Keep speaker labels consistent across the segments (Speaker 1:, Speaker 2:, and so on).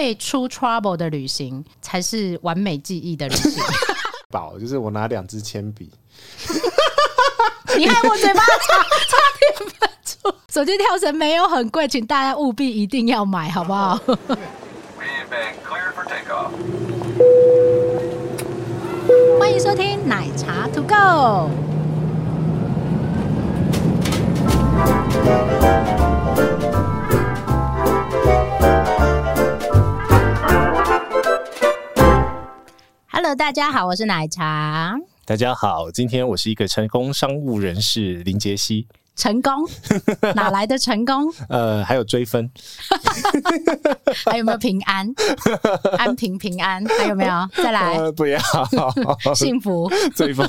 Speaker 1: 会出 trouble 的旅行才是完美记忆的旅行。
Speaker 2: 宝，就是我拿两支铅笔，
Speaker 1: 你害我嘴巴差差点喷出。手机跳绳没有很贵，请大家务必一定要买，好不好？欢迎收听奶茶 To Go。大家好，我是奶茶。
Speaker 2: 大家好，今天我是一个成功商务人士林杰西。
Speaker 1: 成功？哪来的成功？
Speaker 2: 呃，还有追分，
Speaker 1: 还有没有平安？安平平安，还有没有？再来，
Speaker 2: 呃、不要
Speaker 1: 幸福
Speaker 2: 追分，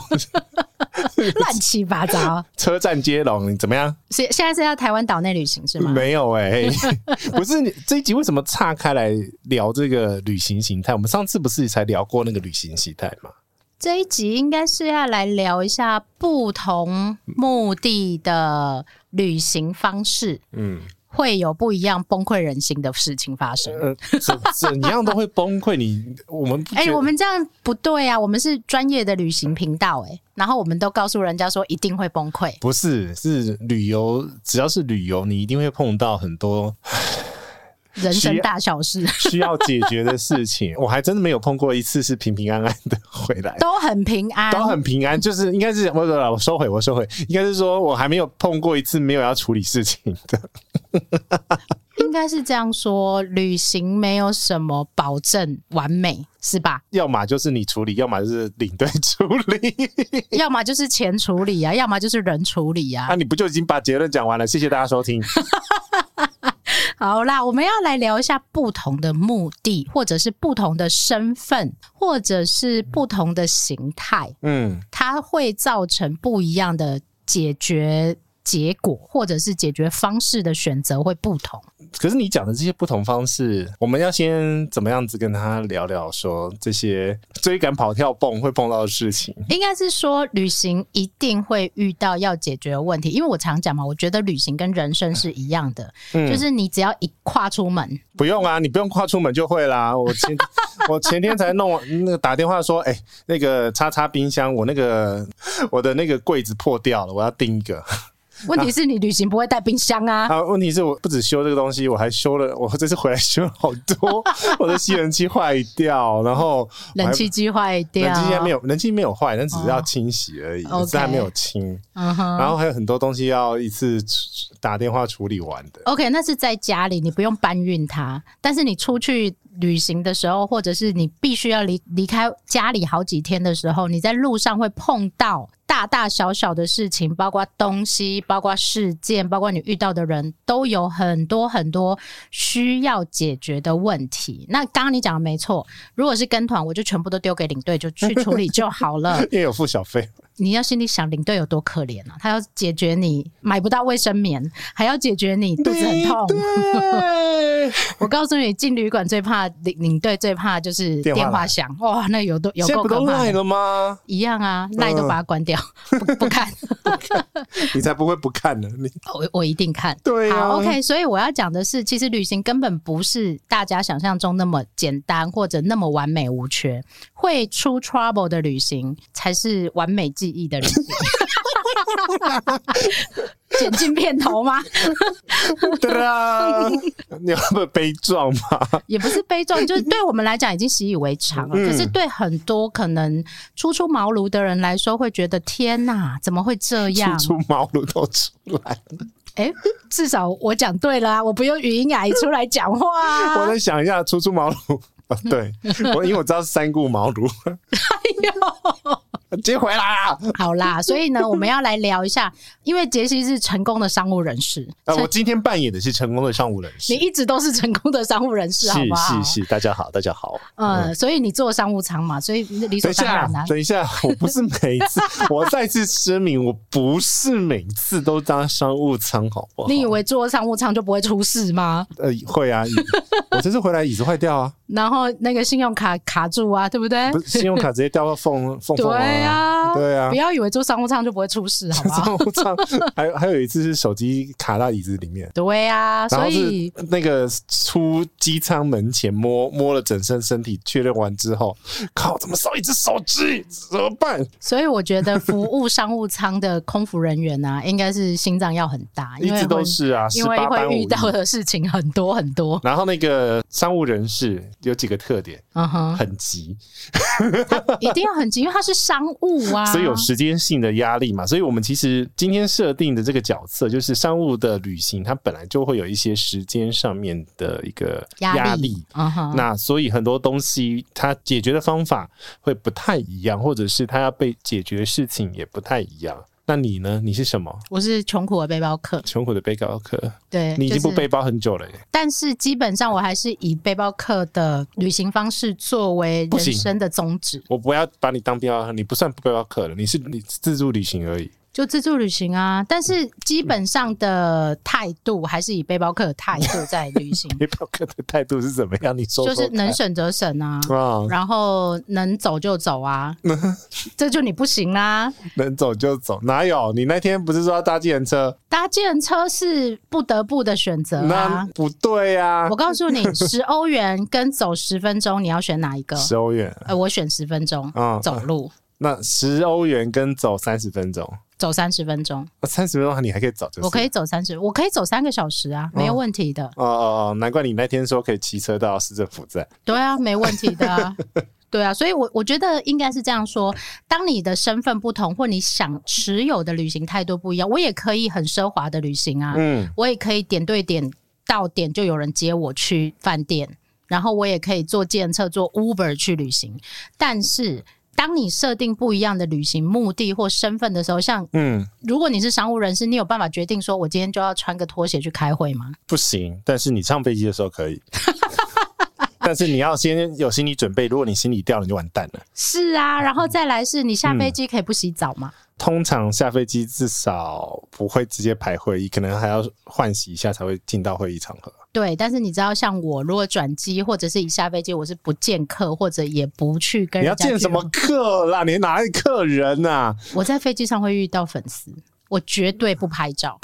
Speaker 1: 乱七八糟。
Speaker 2: 车站接龙，你怎么样？
Speaker 1: 现现在是要台湾岛内旅行是吗？
Speaker 2: 没有哎、欸，不是你这一集为什么岔开来聊这个旅行形态？我们上次不是才聊过那个旅行形态吗？
Speaker 1: 这一集应该是要来聊一下不同目的的旅行方式，嗯，会有不一样崩溃人心的事情发生。
Speaker 2: 呃，怎怎样都会崩溃你。我们哎、
Speaker 1: 欸，我们这样不对啊！我们是专业的旅行频道、欸，哎，然后我们都告诉人家说一定会崩溃。
Speaker 2: 不是，是旅游，只要是旅游，你一定会碰到很多。
Speaker 1: 人生大小事
Speaker 2: 需要解决的事情，我还真的没有碰过一次是平平安安的回来，
Speaker 1: 都很平安，
Speaker 2: 都很平安，就是应该是我我收回，我收回，应该是说我还没有碰过一次没有要处理事情的，
Speaker 1: 应该是这样说，旅行没有什么保证完美，是吧？
Speaker 2: 要么就是你处理，要么就是领队处理，
Speaker 1: 要么就是钱处理啊，要么就是人处理啊。
Speaker 2: 那、啊、你不就已经把结论讲完了？谢谢大家收听。
Speaker 1: 好啦，我们要来聊一下不同的目的，或者是不同的身份，或者是不同的形态，嗯，它会造成不一样的解决结果，或者是解决方式的选择会不同。
Speaker 2: 可是你讲的这些不同方式，我们要先怎么样子跟他聊聊？说这些追赶、跑、跳、蹦会碰到的事情，
Speaker 1: 应该是说旅行一定会遇到要解决的问题。因为我常讲嘛，我觉得旅行跟人生是一样的，嗯、就是你只要一跨出门，
Speaker 2: 不用啊，你不用跨出门就会啦。我前我前天才弄那个打电话说，哎、欸，那个叉叉冰箱，我那个我的那个柜子破掉了，我要订一个。
Speaker 1: 问题是你旅行不会带冰箱啊！
Speaker 2: 啊，问题是我不止修这个东西，我还修了，我这次回来修了好多。我的吸尘器坏掉，然后
Speaker 1: 冷气机坏掉，
Speaker 2: 冷气机还没有，冷气没有坏，但只是要清洗而已，哦、只是还没有清。嗯哼，然后还有很多东西要一次打电话处理完的。
Speaker 1: OK，那是在家里，你不用搬运它，但是你出去旅行的时候，或者是你必须要离离开家里好几天的时候，你在路上会碰到大大小小的事情，包括东西，包括事件，包括你遇到的人，都有很多很多需要解决的问题。那刚刚你讲的没错，如果是跟团，我就全部都丢给领队，就去处理就好了，
Speaker 2: 也有付小费。
Speaker 1: 你要心里想，领队有多可怜啊！他要解决你买不到卫生棉，还要解决你肚子很痛。我告诉你，进旅馆最怕领领队最怕就是电话响。哇，那有多有够可怕
Speaker 2: 了吗？
Speaker 1: 一样啊，赖都把它关掉，呃、不不看。
Speaker 2: 你才不会不看呢！你
Speaker 1: 我我一定看。
Speaker 2: 对、啊、
Speaker 1: 好，OK。所以我要讲的是，其实旅行根本不是大家想象中那么简单，或者那么完美无缺。会出 trouble 的旅行才是完美记忆的人。剪进片头吗？
Speaker 2: 对啊，你要不悲壮吗？
Speaker 1: 也不是悲壮，就是对我们来讲已经习以为常了。嗯、可是对很多可能初出茅庐的人来说，会觉得天哪，怎么会这样？
Speaker 2: 初出茅庐都出来了。
Speaker 1: 哎、欸，至少我讲对了啊，我不用语音阿姨出来讲话、啊。
Speaker 2: 我在想一下，初出茅庐。对，我因为我知道是三顾茅庐。哎呦！接回来啊！
Speaker 1: 好啦，所以呢，我们要来聊一下，因为杰西是成功的商务人士。
Speaker 2: 呃，我今天扮演的是成功的商务人士。
Speaker 1: 你一直都是成功的商务人士，好不好？
Speaker 2: 是是是，大家好，大家好。
Speaker 1: 呃，所以你坐商务舱嘛，所以理所当然啊。
Speaker 2: 等一下，我不是每次，我再次声明，我不是每次都当商务舱，好不好？
Speaker 1: 你以为坐商务舱就不会出事吗？
Speaker 2: 呃，会啊，我这次回来椅子坏掉啊。
Speaker 1: 然后那个信用卡卡住啊，对不对？
Speaker 2: 不是信用卡直接掉到缝 缝缝
Speaker 1: 对啊，
Speaker 2: 对啊，
Speaker 1: 不要以为坐商务舱就不会出事，好不好？
Speaker 2: 商务舱 还有还有一次是手机卡到椅子里面，
Speaker 1: 对啊，所以
Speaker 2: 那个出机舱门前摸摸了整身身体，确认完之后，靠，怎么少一只手机？怎么办？
Speaker 1: 所以我觉得服务商务舱的空服人员啊，应该是心脏要很大，
Speaker 2: 一直都是啊，
Speaker 1: 因为会遇到的事情很多很多。
Speaker 2: 然后那个商务人士有几个特点，嗯哼，很急，
Speaker 1: 一定要很急，因为它是商务啊，
Speaker 2: 所以有时间性的压力嘛。所以我们其实今天设定的这个角色，就是商务的旅行，它本来就会有一些时间上面的一个压力，嗯哼。那所以很多东西它解决的方法会不太一样，或者是它要被解决的事情也不太一样。那你呢？你是什么？
Speaker 1: 我是穷苦的背包客。
Speaker 2: 穷苦的背包客，
Speaker 1: 对，
Speaker 2: 你已经不背包很久了耶。
Speaker 1: 但是基本上我还是以背包客的旅行方式作为人生的宗旨。
Speaker 2: 我不要把你当背包客，你不算背包客了，你是你自助旅行而已。
Speaker 1: 就自助旅行啊，但是基本上的态度还是以背包客的态度在旅行。
Speaker 2: 背包客的态度是怎么样？你说，说，
Speaker 1: 就是能省则省啊，哦、然后能走就走啊，这就你不行啦、啊。
Speaker 2: 能走就走，哪有？你那天不是说要搭计程车？
Speaker 1: 搭计程车是不得不的选择啊，
Speaker 2: 不对呀、啊。
Speaker 1: 我告诉你，十欧元跟走十分钟，你要选哪一个？
Speaker 2: 十欧元。
Speaker 1: 呃，我选十分钟，
Speaker 2: 嗯，
Speaker 1: 走路。
Speaker 2: 那十欧元跟走三十分钟。
Speaker 1: 走三十分钟，
Speaker 2: 三十分钟你还可以走，就是，我
Speaker 1: 可以走三十，我可以走三个小时啊，没有问题的。
Speaker 2: 哦哦哦，难怪你那天说可以骑车到市政府站。
Speaker 1: 对啊，没问题的啊，对啊，所以我我觉得应该是这样说：当你的身份不同，或你想持有的旅行态度不一样，我也可以很奢华的旅行啊，嗯，我也可以点对点到点就有人接我去饭店，然后我也可以坐计程车坐 Uber 去旅行，但是。当你设定不一样的旅行目的或身份的时候，像嗯，如果你是商务人士，你有办法决定说我今天就要穿个拖鞋去开会吗？
Speaker 2: 不行，但是你上飞机的时候可以。但是你要先有心理准备，如果你心理掉了，你就完蛋了。
Speaker 1: 是啊，然后再来是你下飞机可以不洗澡吗？
Speaker 2: 嗯通常下飞机至少不会直接排会议，可能还要换洗一下才会进到会议场合。
Speaker 1: 对，但是你知道，像我如果转机或者是一下飞机，我是不见客或者也不去跟人。
Speaker 2: 你要见什么客啦？你哪里客人啊？
Speaker 1: 我在飞机上会遇到粉丝，我绝对不拍照。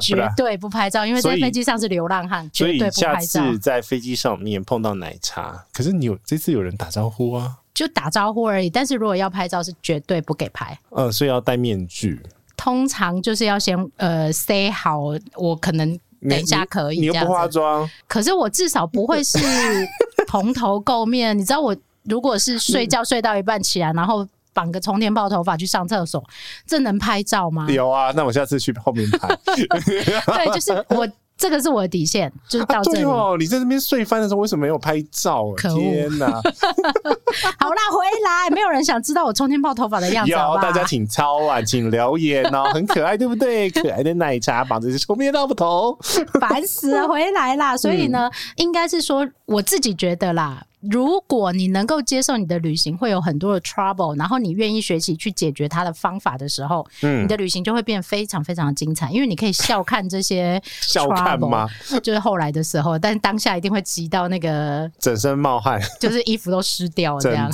Speaker 1: 绝对不拍照，因为在飞机上是流浪汉，绝对不拍照。
Speaker 2: 下次在飞机上面碰到奶茶，可是你有这次有人打招呼啊？
Speaker 1: 就打招呼而已，但是如果要拍照是绝对不给拍。
Speaker 2: 呃，所以要戴面具。
Speaker 1: 通常就是要先呃 say 好，我可能等一下可以。
Speaker 2: 你，你，又不化妆？
Speaker 1: 可是我至少不会是 蓬头垢面。你知道我如果是睡觉睡到一半起来，然后绑个充电炮头发去上厕所，这能拍照吗？
Speaker 2: 有啊，那我下次去后面拍。
Speaker 1: 对，就是我。这个是我的底线，就是到这里。啊、对哦，
Speaker 2: 你在这边睡翻的时候为什么没有拍照？
Speaker 1: 可恶
Speaker 2: 天哪！
Speaker 1: 好啦，回来，没有人想知道我冲天炮头发的样子。有，
Speaker 2: 大家请抄啊，请留言哦，很可爱，对不对？可爱的奶茶绑着冲天炮头，
Speaker 1: 烦死了，回来啦。所以呢，嗯、应该是说我自己觉得啦。如果你能够接受你的旅行会有很多的 trouble，然后你愿意学习去解决它的方法的时候，嗯，你的旅行就会变得非常非常的精彩，因为你可以笑看这些 trouble，笑看吗？就是后来的时候，但当下一定会急到那个
Speaker 2: 整身冒汗，
Speaker 1: 就是衣服都湿掉了这样。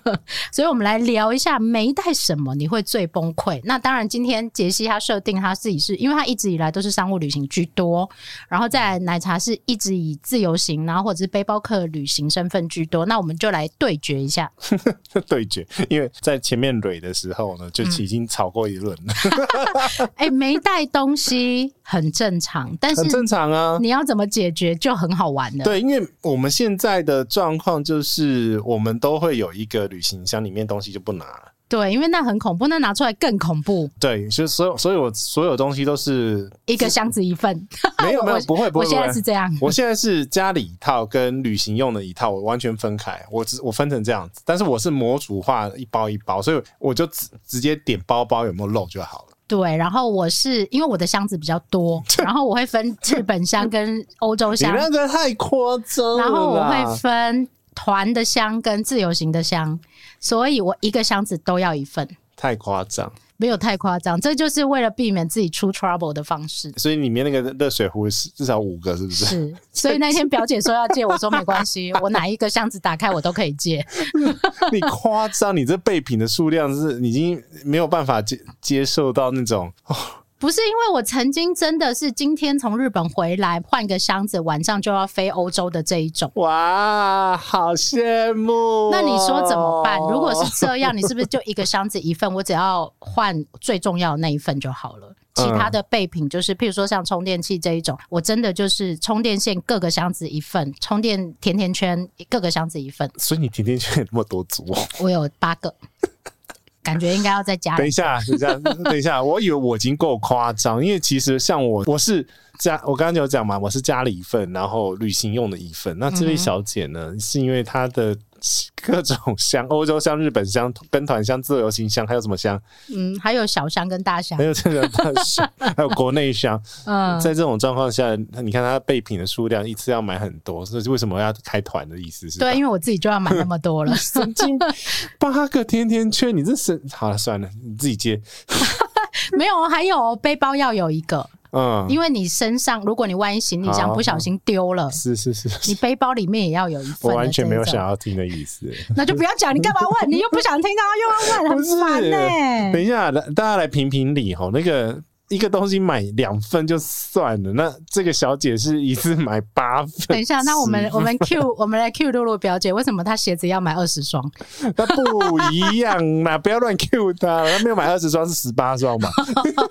Speaker 1: 所以我们来聊一下没带什么你会最崩溃。那当然，今天杰西他设定他自己是因为他一直以来都是商务旅行居多，然后在奶茶是一直以自由行，然后或者是背包客旅行身份。居多，那我们就来对决一下。
Speaker 2: 对决，因为在前面蕊的时候呢，就已经吵过一轮了。
Speaker 1: 哎、欸，没带东西很正常，但是
Speaker 2: 很正常啊。
Speaker 1: 你要怎么解决就很好玩了。
Speaker 2: 对，因为我们现在的状况就是，我们都会有一个旅行箱，里面东西就不拿。
Speaker 1: 对，因为那很恐怖，那拿出来更恐怖。
Speaker 2: 对，所以所有所有所有东西都是
Speaker 1: 一个箱子一份。
Speaker 2: 没 有没有，不会不会。
Speaker 1: 我现在是这样，
Speaker 2: 我现在是家里一套跟旅行用的一套，我完全分开。我只我分成这样子，但是我是模组化一包一包，所以我就直直接点包包有没有漏就好了。
Speaker 1: 对，然后我是因为我的箱子比较多，然后我会分 日本箱跟欧洲箱。
Speaker 2: 你那个太夸张了。
Speaker 1: 然后我会分团的箱跟自由行的箱。所以我一个箱子都要一份，
Speaker 2: 太夸张。
Speaker 1: 没有太夸张，这就是为了避免自己出 trouble 的方式。
Speaker 2: 所以里面那个热水壶是至少五个，是不是？
Speaker 1: 是。所以那天表姐说要借，我说没关系，我哪一个箱子打开我都可以借。
Speaker 2: 你夸张，你这备品的数量是已经没有办法接接受到那种。
Speaker 1: 不是因为我曾经真的是今天从日本回来换个箱子，晚上就要飞欧洲的这一种。
Speaker 2: 哇，好羡慕哦！
Speaker 1: 那你说怎么办？如果是这样，你是不是就一个箱子一份？我只要换最重要的那一份就好了。其他的备品就是，譬如说像充电器这一种，我真的就是充电线各个箱子一份，充电甜甜圈各个箱子一份。
Speaker 2: 所以你甜甜圈有那么多组哦？
Speaker 1: 我有八个。感觉应该要再加。
Speaker 2: 等一下，等一下，等一下，我以为我已经够夸张，因为其实像我，我是家，我刚刚有讲嘛，我是家里一份，然后旅行用的一份。那这位小姐呢，嗯、是因为她的。各种香，欧洲香、日本香、跟团香、自由行香，还有什么香？
Speaker 1: 嗯，还有小香跟大香，
Speaker 2: 还有这个大香，还有国内香。嗯，在这种状况下，你看她备品的数量，一次要买很多，这是为什么要开团的意思是？
Speaker 1: 对，因为我自己就要买那么多了。
Speaker 2: 神经，八个甜甜圈，你这是好了，算了，你自己接。
Speaker 1: 没有，还有背包要有一个。
Speaker 2: 嗯，
Speaker 1: 因为你身上，如果你万一行李箱不小心丢了，
Speaker 2: 是是是，
Speaker 1: 你背包里面也要有一份。
Speaker 2: 我完全没有想要听的意思，
Speaker 1: 那就不要讲，你干嘛问？你又不想听到，又要问，很烦呢。
Speaker 2: 等一下，大家来评评理哈，那个。一个东西买两份就算了，那这个小姐是一次买八份。
Speaker 1: 等一下，那我们我们 Q 我们来 Q 露露表姐，为什么她鞋子要买二十双？
Speaker 2: 那不一样嘛，不要乱 Q 她，她没有买二十双，是十八双嘛？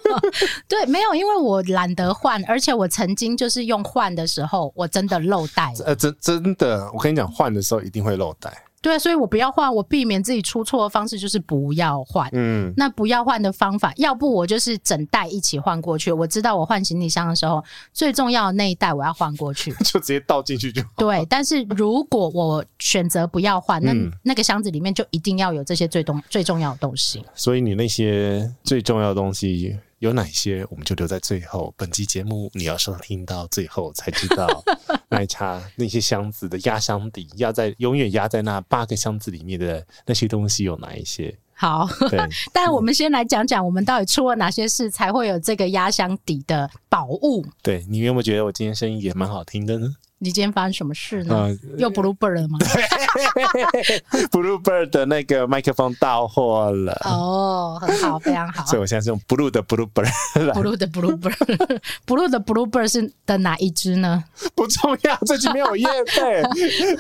Speaker 1: 对，没有，因为我懒得换，而且我曾经就是用换的时候，我真的漏带。
Speaker 2: 呃，真真的，我跟你讲，换的时候一定会漏带。
Speaker 1: 对，所以我不要换，我避免自己出错的方式就是不要换。嗯，那不要换的方法，要不我就是整袋一起换过去。我知道我换行李箱的时候，最重要的那一袋我要换过去，
Speaker 2: 就直接倒进去就好。
Speaker 1: 对，但是如果我选择不要换，那、嗯、那个箱子里面就一定要有这些最重最重要的东西。
Speaker 2: 所以你那些最重要的东西。有哪些，我们就留在最后。本期节目你要收听到最后才知道，奶茶那些箱子的压箱底压在永远压在那八个箱子里面的那些东西有哪一些？
Speaker 1: 好，对。但我们先来讲讲，我们到底出了哪些事才会有这个压箱底的宝物？
Speaker 2: 对，你有没有觉得我今天声音也蛮好听的呢？
Speaker 1: 你今天发生什么事呢？呃、又 Bluebird 了吗？
Speaker 2: Bluebird 的那个 麦克风到货了。
Speaker 1: 哦，很好，非常好。
Speaker 2: 所以我现在是用 Blue 的 Bluebird。
Speaker 1: Blue 的 Bluebird，Blue 的 Bluebird 是的哪一支呢？
Speaker 2: 不重要，这集没有叶配。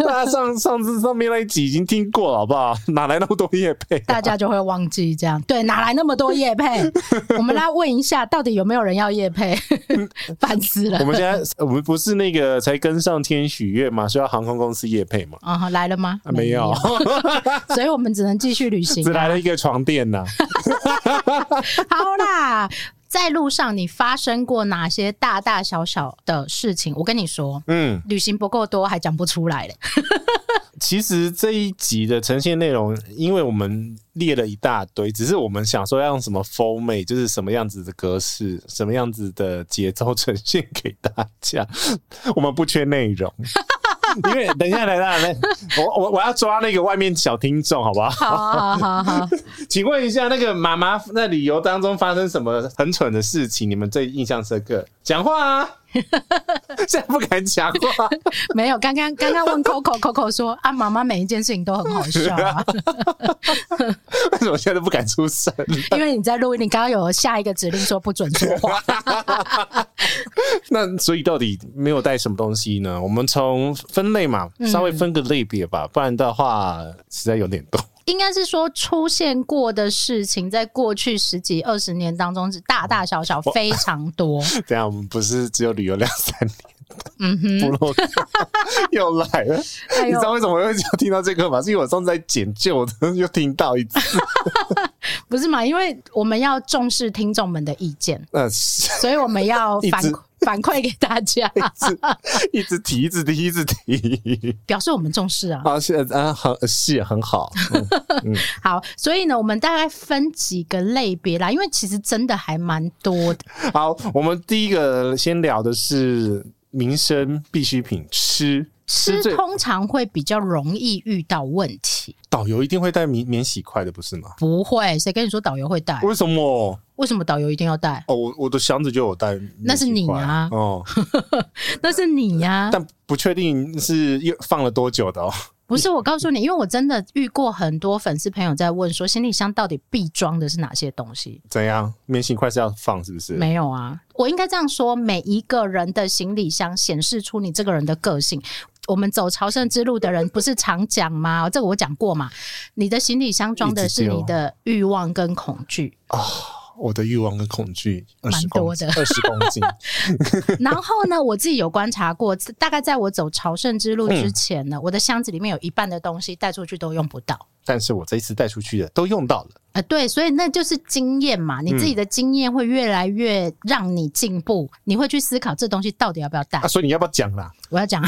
Speaker 2: 大家上上次上面那一集已经听过了，好不好？哪来那么多叶配、啊？
Speaker 1: 大家就会忘记这样。对，哪来那么多叶配？我们来问一下，到底有没有人要叶配？烦死了。
Speaker 2: 我们现在我们不是那个才跟上。天许愿嘛，需要航空公司业配嘛？
Speaker 1: 啊，来了吗？
Speaker 2: 啊、没有，
Speaker 1: 所以我们只能继续旅行、啊。
Speaker 2: 只来了一个床垫呐。
Speaker 1: 好啦，在路上你发生过哪些大大小小的事情？我跟你说，嗯，旅行不够多还讲不出来嘞。
Speaker 2: 其实这一集的呈现内容，因为我们列了一大堆，只是我们想说要用什么 format，就是什么样子的格式，什么样子的节奏呈现给大家。我们不缺内容，因为等一下来来来，我我我要抓那个外面小听众，好不好？
Speaker 1: 好好好好，
Speaker 2: 请问一下，那个妈妈那旅游当中发生什么很蠢的事情？你们最印象深刻？讲话啊！现在不敢讲话，
Speaker 1: 没有。刚刚刚刚问 Coco，Coco 说啊，妈妈每一件事情都很好笑啊。
Speaker 2: 为什么现在都不敢出声？
Speaker 1: 因为你在录音，你刚刚有下一个指令说不准说话。
Speaker 2: 那所以到底没有带什么东西呢？我们从分类嘛，稍微分个类别吧，不然的话实在有点多。
Speaker 1: 应该是说出现过的事情，在过去十几二十年当中是大大小小非常多。
Speaker 2: 这样我们不是只有旅游两三年？
Speaker 1: 嗯哼，
Speaker 2: 部 落又来了。哎、你知道为什么我会听到这个吗？是因为我上次在剪旧的，又听到一次。
Speaker 1: 不是嘛？因为我们要重视听众们的意见，嗯，所以我们要反反馈给大家，
Speaker 2: 一直提，一直提，一直提，
Speaker 1: 表示我们重视啊。
Speaker 2: 啊，是啊，很是很好。
Speaker 1: 好，所以呢，我们大概分几个类别啦，因为其实真的还蛮多的。
Speaker 2: 好，我们第一个先聊的是民生必需品，吃。
Speaker 1: 吃通常会比较容易遇到问题。
Speaker 2: 导游一定会带免免洗筷的，不是吗？
Speaker 1: 不会，谁跟你说导游会带？
Speaker 2: 为什么？
Speaker 1: 为什么导游一定要带？
Speaker 2: 哦，我我的箱子就有带。
Speaker 1: 那是你啊！哦，那是你呀、啊！
Speaker 2: 但不确定是又放了多久的哦。
Speaker 1: 不是，我告诉你，因为我真的遇过很多粉丝朋友在问说，行李箱到底必装的是哪些东西？
Speaker 2: 怎样？免洗筷是要放是不是？
Speaker 1: 没有啊，我应该这样说：每一个人的行李箱显示出你这个人的个性。我们走朝圣之路的人不是常讲吗？这个我讲过嘛。你的行李箱装的是你的欲望跟恐惧
Speaker 2: 啊。我的欲望跟恐惧
Speaker 1: 蛮多的，
Speaker 2: 二十公斤。
Speaker 1: 然后呢，我自己有观察过，大概在我走朝圣之路之前呢，嗯、我的箱子里面有一半的东西带出去都用不到。
Speaker 2: 但是我这一次带出去的都用到了。
Speaker 1: 呃，对，所以那就是经验嘛，你自己的经验会越来越让你进步，嗯、你会去思考这东西到底要不要带。
Speaker 2: 啊，所以你要不要讲啦？
Speaker 1: 我要讲，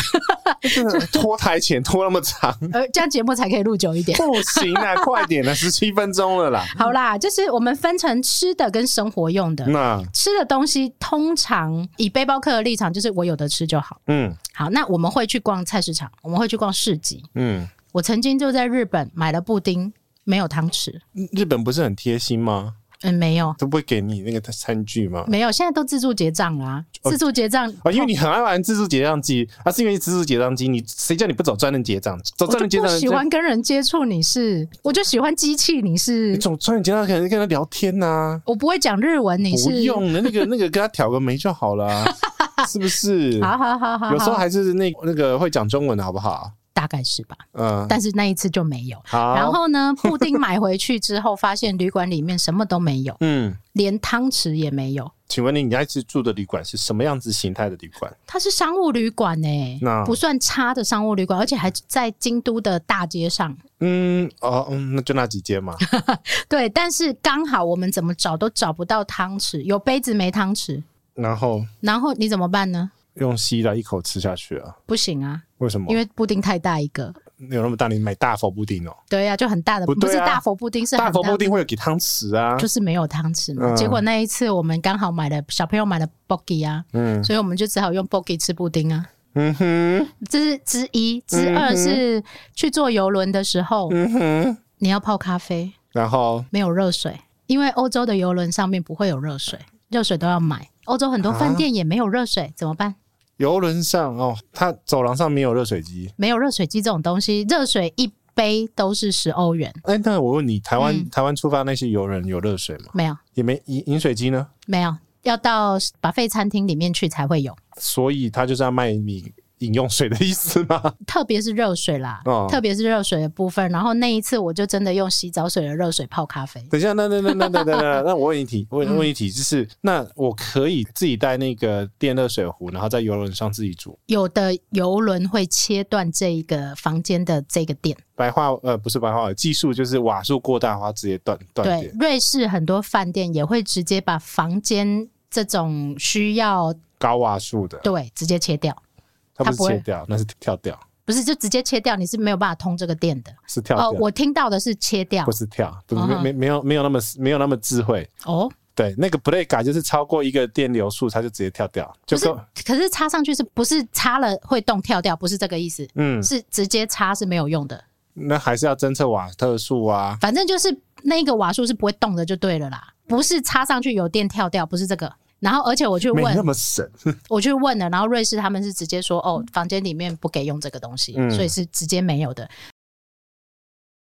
Speaker 2: 拖台前拖那么长，
Speaker 1: 呃，这样节目才可以录久一点。
Speaker 2: 不行啊，快点了，十七分钟了啦。
Speaker 1: 好啦，就是我们分成吃的跟生活用的。那吃的东西通常以背包客的立场，就是我有的吃就好。嗯，好，那我们会去逛菜市场，我们会去逛市集。嗯。我曾经就在日本买了布丁，没有汤匙。
Speaker 2: 日本不是很贴心吗？
Speaker 1: 嗯，没有，
Speaker 2: 都不会给你那个餐具吗？
Speaker 1: 没有，现在都自助结账啊。自助结账
Speaker 2: 哦，因为你很爱玩自助结账机，啊，是因为自助结账机，你谁叫你不走专人结账？走专人结账，
Speaker 1: 我喜欢跟人接触，你是，我就喜欢机器，你是。
Speaker 2: 你走专人结账可能跟他聊天呐、啊。
Speaker 1: 我不会讲日文，你是。
Speaker 2: 不用的，那个那个跟他挑个眉就好了、啊，是不是？
Speaker 1: 好好好好，
Speaker 2: 有时候还是那那个会讲中文的好不好？
Speaker 1: 大概是吧，嗯，但是那一次就没有。好，然后呢，布丁买回去之后，发现旅馆里面什么都没有，嗯，连汤匙也没有。
Speaker 2: 请问你，你那次住的旅馆是什么样子形态的旅馆？
Speaker 1: 它是商务旅馆呢、欸，那不算差的商务旅馆，而且还在京都的大街上。
Speaker 2: 嗯，哦，嗯，那就那几间嘛。
Speaker 1: 对，但是刚好我们怎么找都找不到汤匙，有杯子没汤匙。
Speaker 2: 然后，
Speaker 1: 然后你怎么办呢？
Speaker 2: 用吸来一口吃下去啊？
Speaker 1: 不行啊！
Speaker 2: 为什么？
Speaker 1: 因为布丁太大一个，
Speaker 2: 有那么大？你买大佛布丁哦？
Speaker 1: 对呀、啊，就很大的，不，啊、不是大佛布丁，是
Speaker 2: 大，大佛布丁会有给汤匙啊，
Speaker 1: 就是没有汤匙嘛。嗯、结果那一次我们刚好买了小朋友买了 boggy 啊，嗯，所以我们就只好用 boggy 吃布丁啊。嗯哼，这是之一，之二是去坐游轮的时候，嗯哼，你要泡咖啡，
Speaker 2: 然后
Speaker 1: 没有热水，因为欧洲的游轮上面不会有热水，热水都要买。欧洲很多饭店也没有热水，啊、怎么办？
Speaker 2: 游轮上哦，它走廊上没有热水机，
Speaker 1: 没有热水机这种东西，热水一杯都是十欧元。
Speaker 2: 哎、欸，那我问你，台湾、嗯、台湾出发那些游人有热水吗？
Speaker 1: 没有，
Speaker 2: 也没饮饮水机呢？
Speaker 1: 没有，要到 buffet 餐厅里面去才会有。
Speaker 2: 所以他就是要卖你。饮用水的意思吗？
Speaker 1: 特别是热水啦，哦、特别是热水的部分。然后那一次，我就真的用洗澡水的热水泡咖啡。
Speaker 2: 等一下，那那那那那那那，那我问一题，问问一题，就是、嗯、那我可以自己带那个电热水壶，然后在游轮上自己煮。
Speaker 1: 有的游轮会切断这一个房间的这个电。
Speaker 2: 白话呃，不是白话，技术就是瓦数过大的话，直接断断电。
Speaker 1: 对，瑞士很多饭店也会直接把房间这种需要
Speaker 2: 高瓦数的，
Speaker 1: 对，直接切掉。
Speaker 2: 它不是切掉，那是跳掉。
Speaker 1: 不是，就直接切掉，你是没有办法通这个电的。
Speaker 2: 是跳掉。
Speaker 1: 哦，我听到的是切掉，
Speaker 2: 不是跳，没没没有没有那么没有那么智慧。哦，对，那个 break 就是超过一个电流数，它就直接跳掉。
Speaker 1: 就是，可是插上去是不是插了会动跳掉？不是这个意思。嗯，是直接插是没有用的。
Speaker 2: 那还是要侦测瓦特数啊。
Speaker 1: 反正就是那个瓦数是不会动的，就对了啦。不是插上去有电跳掉，不是这个。然后，而且我去问，
Speaker 2: 没那么神。
Speaker 1: 我去问了，然后瑞士他们是直接说，哦，房间里面不给用这个东西，嗯、所以是直接没有的。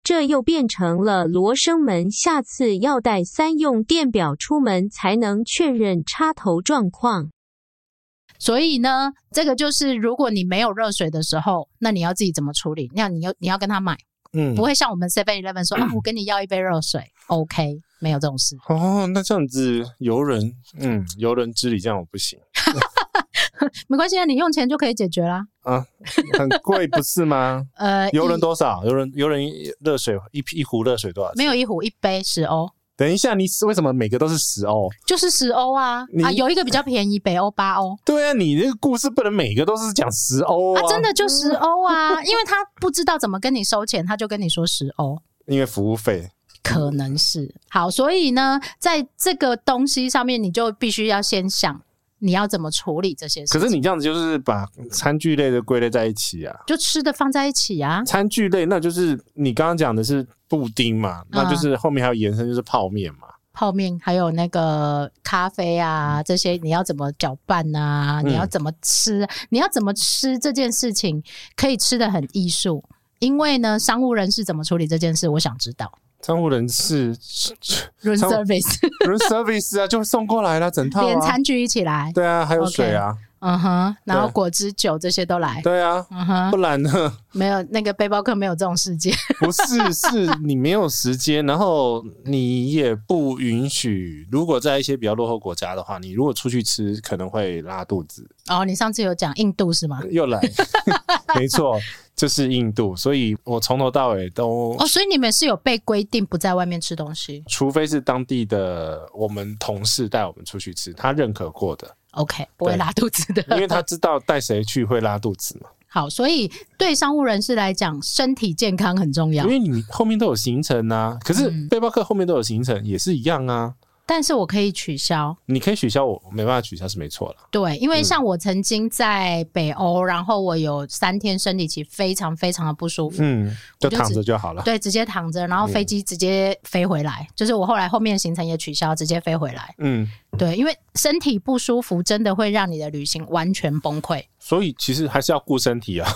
Speaker 3: 这又变成了罗生门，下次要带三用电表出门，才能确认插头状况。
Speaker 1: 所以呢，这个就是如果你没有热水的时候，那你要自己怎么处理？那你要你要跟他买，嗯，不会像我们 Seven Eleven 说，啊，我跟你要一杯热水，OK。没有这种事
Speaker 2: 哦，那这样子游人，嗯，游轮之旅这样我不行，
Speaker 1: 没关系啊，你用钱就可以解决啦。
Speaker 2: 啊，很贵不是吗？呃，游轮多少？游轮游轮热水一一壶热水多少钱？
Speaker 1: 没有一壶一杯十欧。
Speaker 2: 等一下，你为什么每个都是十欧？
Speaker 1: 就是十欧啊啊，有一个比较便宜，北欧八欧。
Speaker 2: 对啊，你这个故事不能每个都是讲十欧啊，
Speaker 1: 啊真的就十欧啊，因为他不知道怎么跟你收钱，他就跟你说十欧，
Speaker 2: 因为服务费。
Speaker 1: 可能是好，所以呢，在这个东西上面，你就必须要先想，你要怎么处理这些事？
Speaker 2: 可是你这样子就是把餐具类的归类在一起啊，
Speaker 1: 就吃的放在一起啊。
Speaker 2: 餐具类那就是你刚刚讲的是布丁嘛，嗯、那就是后面还有延伸就是泡面嘛。
Speaker 1: 泡面还有那个咖啡啊，这些你要怎么搅拌啊？你要怎么吃？嗯、你要怎么吃这件事情可以吃的很艺术？因为呢，商务人士怎么处理这件事，我想知道。
Speaker 2: 商务人士
Speaker 1: room service，room
Speaker 2: service 啊，就送过来了，整套、啊、
Speaker 1: 连餐具一起来。
Speaker 2: 对啊，还有水啊。Okay.
Speaker 1: 嗯哼，然后果汁酒这些都来，
Speaker 2: 对啊，嗯哼，不然呢？
Speaker 1: 没有那个背包客没有这种时间，
Speaker 2: 不是，是你没有时间，然后你也不允许。如果在一些比较落后国家的话，你如果出去吃可能会拉肚子。
Speaker 1: 哦，你上次有讲印度是吗？
Speaker 2: 又来，没错，就是印度。所以我从头到尾都
Speaker 1: 哦，所以你们是有被规定不在外面吃东西，
Speaker 2: 除非是当地的我们同事带我们出去吃，他认可过的。
Speaker 1: OK，不会拉肚子的，
Speaker 2: 因为他知道带谁去会拉肚子嘛。
Speaker 1: 好，所以对商务人士来讲，身体健康很重要。
Speaker 2: 因为你后面都有行程啊，可是背包客后面都有行程，也是一样啊。
Speaker 1: 但是我可以取消，
Speaker 2: 你可以取消，我没办法取消是没错了。
Speaker 1: 对，因为像我曾经在北欧，然后我有三天生理期非常非常的不舒服，
Speaker 2: 嗯，就躺着就好了。
Speaker 1: 对，直接躺着，然后飞机直接飞回来，嗯，就是我后来后面行程也取消，直接飞回来。嗯，对，因为身体不舒服真的会让你的旅行完全崩溃，
Speaker 2: 所以其实还是要顾身体啊。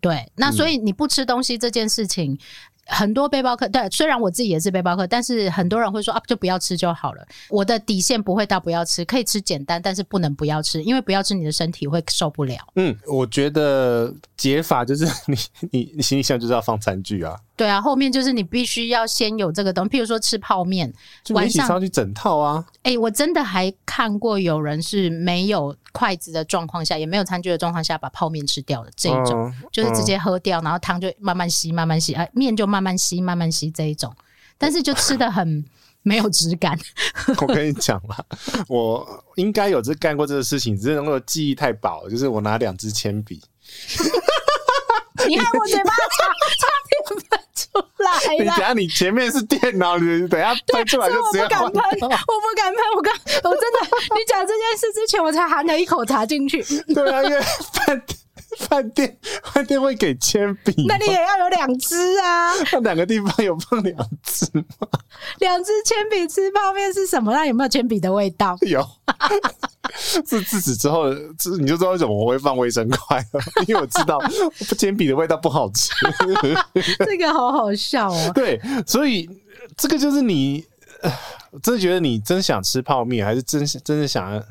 Speaker 1: 对，那所以你不吃东西这件事情。很多背包客，对，虽然我自己也是背包客，但是很多人会说啊，就不要吃就好了。我的底线不会到不要吃，可以吃简单，但是不能不要吃，因为不要吃你的身体会受不了。
Speaker 2: 嗯，我觉得解法就是你你你行李箱就是要放餐具啊。
Speaker 1: 对啊，后面就是你必须要先有这个东西，譬如说吃泡面，
Speaker 2: 晚上上去整套啊。
Speaker 1: 哎、欸，我真的还看过有人是没有筷子的状况下，也没有餐具的状况下，把泡面吃掉的这一种、嗯，就是直接喝掉，然后汤就慢慢吸，慢慢吸，啊，面就慢慢吸，慢慢吸这一种，但是就吃的很没有质感。
Speaker 2: 我跟你讲吧，我应该有这干过这个事情，只是那个记忆太薄，就是我拿两支铅笔。
Speaker 1: 你看我嘴巴差差点喷出来了。
Speaker 2: 你等下，你前面是电脑，你等下喷出来就直接。我不敢喷，
Speaker 1: 我不敢喷。我刚，我真的，你讲这件事之前，我才含了一口茶进去。
Speaker 2: 对啊，因为饭 饭店饭店会给铅笔，
Speaker 1: 那你也要有两支啊。
Speaker 2: 那 两个地方有放两支吗？
Speaker 1: 两支铅笔吃泡面是什么？那有没有铅笔的味道？
Speaker 2: 有。自自此之后，这你就知道为什么我会放卫生筷了，因为我知道铅笔的味道不好吃。
Speaker 1: 这个好好笑哦。
Speaker 2: 对，所以这个就是你，真的觉得你真想吃泡面，还是真真的想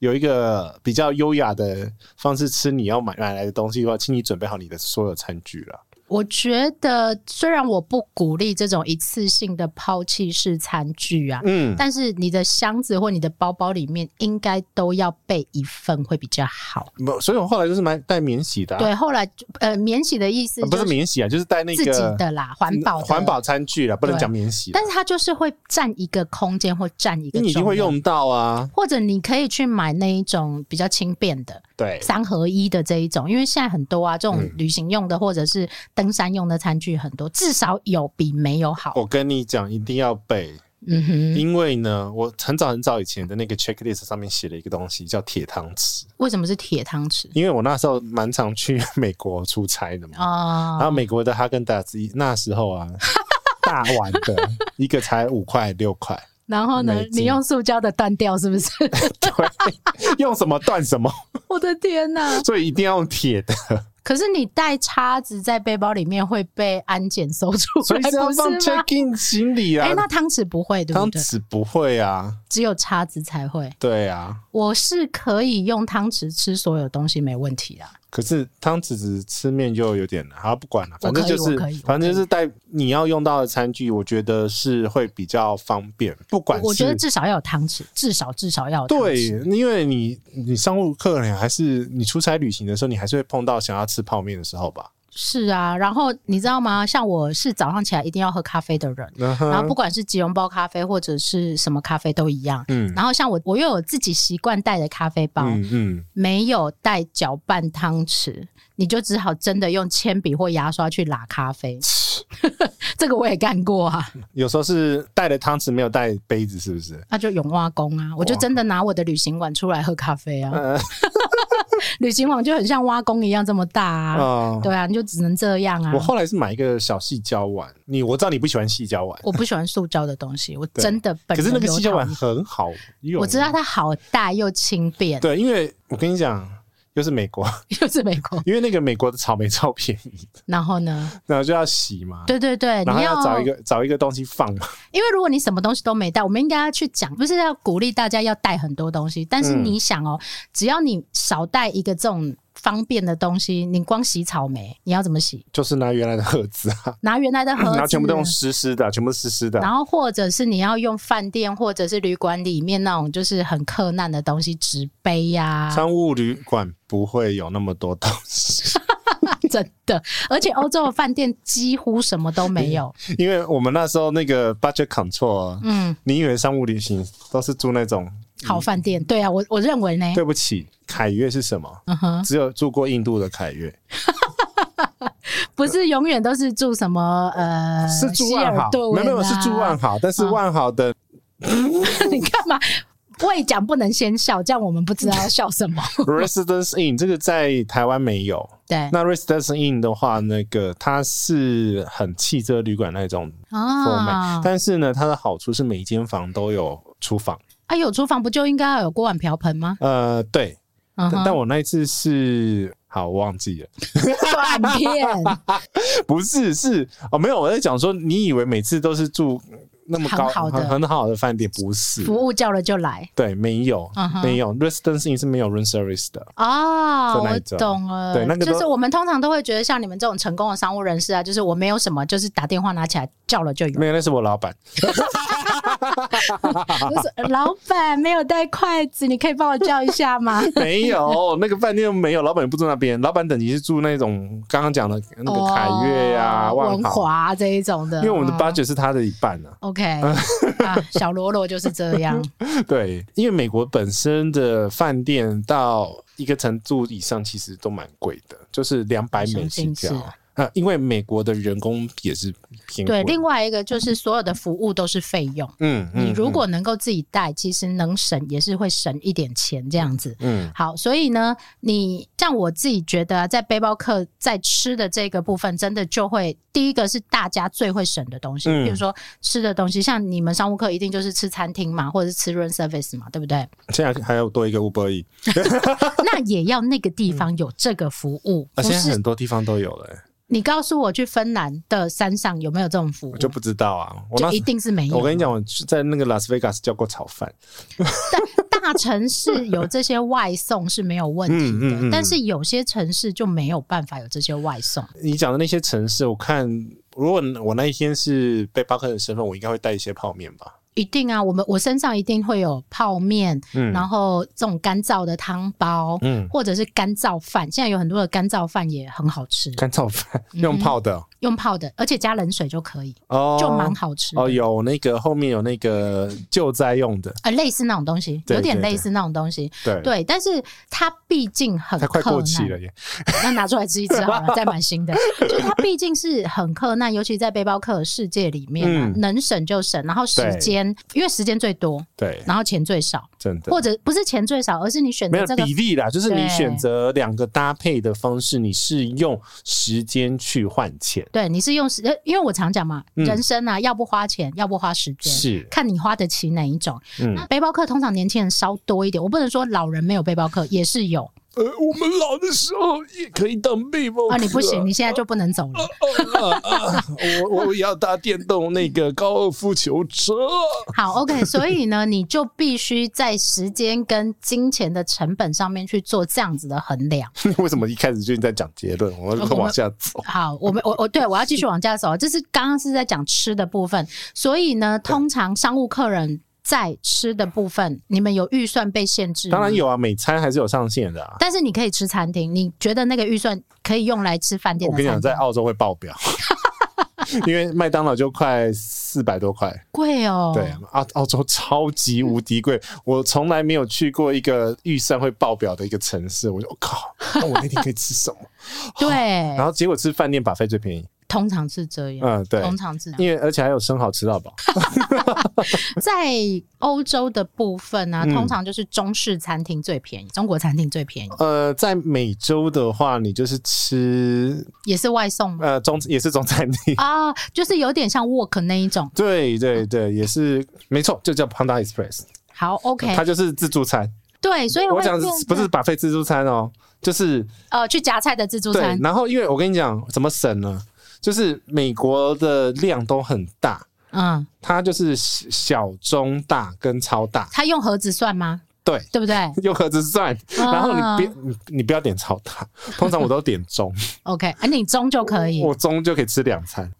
Speaker 2: 有一个比较优雅的方式吃你要买买来的东西的话，请你准备好你的所有餐具了。
Speaker 1: 我觉得虽然我不鼓励这种一次性的抛弃式餐具啊，嗯，但是你的箱子或你的包包里面应该都要备一份会比较好。
Speaker 2: 所以我后来就是买带免洗的、啊。
Speaker 1: 对，后来呃，免洗的意思、就是、
Speaker 2: 不是免洗啊，就是带那个
Speaker 1: 自己的啦，环保
Speaker 2: 环保餐具啦，不能讲免洗。
Speaker 1: 但是它就是会占一个空间或占一个，
Speaker 2: 你一定会用到啊。
Speaker 1: 或者你可以去买那一种比较轻便的，
Speaker 2: 对，
Speaker 1: 三合一的这一种，因为现在很多啊，这种旅行用的或者是。登山用的餐具很多，至少有比没有好。
Speaker 2: 我跟你讲，一定要备，嗯哼，因为呢，我很早很早以前的那个 checklist 上面写了一个东西，叫铁汤匙。
Speaker 1: 为什么是铁汤匙？
Speaker 2: 因为我那时候蛮常去美国出差的嘛，哦，然后美国的哈根达斯那时候啊，大碗的一个才五块六块，
Speaker 1: 然后呢，你用塑胶的断掉是不是？
Speaker 2: 对，用什么断什么？
Speaker 1: 我的天哪！
Speaker 2: 所以一定要用铁的。
Speaker 1: 可是你带叉子在背包里面会被安检搜出来，
Speaker 2: 所以是要放 check in 行李啊。
Speaker 1: 哎、欸，那汤匙不会对不对？
Speaker 2: 汤匙不会啊，
Speaker 1: 只有叉子才会。
Speaker 2: 对啊，
Speaker 1: 我是可以用汤匙吃所有东西没问题啊。
Speaker 2: 可是汤匙子吃面就有点好，不管了，反正就是反正就是带你要用到的餐具，我觉得是会比较方便。不管是
Speaker 1: 我觉得至少要有汤匙，至少至少要有。
Speaker 2: 对，因为你你商务客人还是你出差旅行的时候，你还是会碰到想要吃泡面的时候吧。
Speaker 1: 是啊，然后你知道吗？像我是早上起来一定要喝咖啡的人，uh-huh. 然后不管是即溶包咖啡或者是什么咖啡都一样。嗯，然后像我，我又有自己习惯带的咖啡包，嗯，嗯，没有带搅拌汤匙，你就只好真的用铅笔或牙刷去拉咖啡。这个我也干过啊。
Speaker 2: 有时候是带了汤匙没有带杯子，是不是？
Speaker 1: 那就永挖工啊！我就真的拿我的旅行碗出来喝咖啡啊。呃、旅行网就很像挖工一样这么大啊。呃、对啊，你就只能这样啊。
Speaker 2: 我后来是买一个小细胶碗。你我知道你不喜欢细胶碗，
Speaker 1: 我不喜欢塑胶的东西。我真的本，
Speaker 2: 可是那个细胶碗很好用。
Speaker 1: 我知道它好大又轻便。
Speaker 2: 对，因为我跟你讲。又是美国，
Speaker 1: 又是美国，
Speaker 2: 因为那个美国的草莓超便宜。
Speaker 1: 然后呢？
Speaker 2: 然后就要洗嘛。
Speaker 1: 对对对，
Speaker 2: 然后要找一个找一个东西放嘛。
Speaker 1: 因为如果你什么东西都没带，我们应该要去讲，不是要鼓励大家要带很多东西。但是你想哦，嗯、只要你少带一个这种方便的东西，你光洗草莓，你要怎么洗？
Speaker 2: 就是拿原来的盒子啊，
Speaker 1: 拿原来的盒子，
Speaker 2: 然后全部都用湿湿的，全部湿湿的。
Speaker 1: 然后或者是你要用饭店或者是旅馆里面那种就是很克难的东西，纸杯呀、啊。
Speaker 2: 商务旅馆。不会有那么多东西，
Speaker 1: 真的。而且欧洲的饭店几乎什么都没有，
Speaker 2: 因为我们那时候那个 budget control，嗯，你以为商务旅行都是住那种
Speaker 1: 好饭店？对啊，我我认为呢。
Speaker 2: 对不起，凯悦是什么？嗯哼，只有住过印度的凯悦，
Speaker 1: 不是永远都是住什么呃，
Speaker 2: 是住万豪，没有没有是住万豪，但是万豪的，
Speaker 1: 你干嘛？未讲不能先笑，这样我们不知道要笑什么。
Speaker 2: Residence Inn 这个在台湾没有。
Speaker 1: 对，
Speaker 2: 那 Residence Inn 的话，那个它是很汽车旅馆那种 format，哦，但是呢，它的好处是每一间房都有厨房。
Speaker 1: 啊，有厨房不就应该要有锅碗瓢盆吗？
Speaker 2: 呃，对。嗯、但我那一次是好，我忘记了。
Speaker 1: 断片？
Speaker 2: 不是，是哦，没有，我在讲说，你以为每次都是住。那么高
Speaker 1: 很好的
Speaker 2: 很，很好的饭店不是
Speaker 1: 服务叫了就来，
Speaker 2: 对，没有、uh. 没有 Inn 是没有 room service 的
Speaker 1: 哦，oh, 我懂了，
Speaker 2: 对，那个
Speaker 1: 就是我们通常都会觉得像你们这种成功的商务人士啊，就是我没有什么，就是打电话拿起来叫了就有，
Speaker 2: 没有，那是我老板。
Speaker 1: 老板没有带筷子，你可以帮我叫一下吗？
Speaker 2: 没有，那个饭店没有，老板也不住那边。老板等级是住那种刚刚讲的那个凯悦呀、万
Speaker 1: 华这一种的。
Speaker 2: 因为我们的 budget 是他的一半呢、啊。
Speaker 1: OK，啊，小罗罗就是这样。
Speaker 2: 对，因为美国本身的饭店到一个程度以上，其实都蛮贵的，就是两百美金这样。因为美国的人工也是偏贵。
Speaker 1: 对，另外一个就是所有的服务都是费用。嗯，你如果能够自己带，其实能省也是会省一点钱这样子。嗯，好，所以呢，你像我自己觉得，在背包客在吃的这个部分，真的就会第一个是大家最会省的东西，比如说吃的东西，像你们商务客一定就是吃餐厅嘛，或者是吃 room service 嘛，对不对？
Speaker 2: 现在还有多一个 Uber Eats，
Speaker 1: 那也要那个地方有这个服务。
Speaker 2: 啊，现在很多地方都有了。
Speaker 1: 你告诉我去芬兰的山上有没有这种服务？
Speaker 2: 我就不知道啊，我
Speaker 1: 就一定是没有。
Speaker 2: 我跟你讲，我在那个拉斯维加斯叫过炒饭。
Speaker 1: 但大城市有这些外送是没有问题的，嗯嗯嗯、但是有些城市就没有办法有这些外送。
Speaker 2: 你讲的那些城市，我看如果我那一天是被巴克的身份，我应该会带一些泡面吧。
Speaker 1: 一定啊，我们我身上一定会有泡面，嗯，然后这种干燥的汤包，嗯，或者是干燥饭。现在有很多的干燥饭也很好吃，
Speaker 2: 干燥饭用泡的。嗯
Speaker 1: 用泡的，而且加冷水就可以，哦，就蛮好吃
Speaker 2: 哦。有那个后面有那个救灾用的，
Speaker 1: 呃，类似那种东西，有点类似那种东西，对。对。但是它毕竟很，它
Speaker 2: 快过期了耶，
Speaker 1: 那拿出来吃一吃好了，再买新的。就它毕竟是很克难，尤其在背包客的世界里面，能省就省，然后时间，因为时间最多，对，然后钱最少，
Speaker 2: 真的，
Speaker 1: 或者不是钱最少，而是你选择这个
Speaker 2: 比例啦，就是你选择两个搭配的方式，你是用时间去换钱。
Speaker 1: 对，你是用时，因为我常讲嘛，嗯、人生啊，要不花钱，要不花时间，是看你花得起哪一种。嗯，那背包客通常年轻人稍多一点，我不能说老人没有背包客，也是有。
Speaker 2: 呃，我们老的时候也可以当背包客啊！
Speaker 1: 你不行，你现在就不能走了。
Speaker 2: 啊啊啊、我我要搭电动那个高尔夫球车。
Speaker 1: 好，OK，所以呢，你就必须在时间跟金钱的成本上面去做这样子的衡量。
Speaker 2: 为什么一开始就在讲结论？我们往下走。
Speaker 1: 好，我们我我对我要继续往下走。这是刚刚是在讲吃的部分，所以呢，通常商务客人。在吃的部分，你们有预算被限制吗？
Speaker 2: 当然有啊，每餐还是有上限的啊。
Speaker 1: 但是你可以吃餐厅，你觉得那个预算可以用来吃饭店的？
Speaker 2: 我跟你讲，在澳洲会爆表，因为麦当劳就快四百多块，
Speaker 1: 贵哦。
Speaker 2: 对，澳澳洲超级无敌贵，我从来没有去过一个预算会爆表的一个城市。我就我靠，那我那天可以吃什么？
Speaker 1: 对，
Speaker 2: 然后结果吃饭店 buffet 最便宜。
Speaker 1: 通常是这样，
Speaker 2: 嗯，对，
Speaker 1: 通常是这样，
Speaker 2: 因为而且还有生蚝吃到饱。
Speaker 1: 在欧洲的部分呢、啊，通常就是中式餐厅最便宜，嗯、中国餐厅最便宜。
Speaker 2: 呃，在美洲的话，你就是吃
Speaker 1: 也是外送吗？
Speaker 2: 呃，中也是中餐厅
Speaker 1: 啊，就是有点像 Work 那一种。
Speaker 2: 对对对，也是没错，就叫 Panda Express。
Speaker 1: 好，OK，
Speaker 2: 它就是自助餐。
Speaker 1: 对，所以
Speaker 2: 我讲不是 buffet 自助餐哦，就是
Speaker 1: 呃去夹菜的自助餐。
Speaker 2: 然后，因为我跟你讲怎么省呢？就是美国的量都很大，嗯，它就是小、中、大跟超大。
Speaker 1: 它用盒子算吗？
Speaker 2: 对，
Speaker 1: 对不对？
Speaker 2: 用盒子算。然后你别你你不要点超大，通常我都点中。
Speaker 1: OK，啊，你中就可以，
Speaker 2: 我中就可以吃两餐。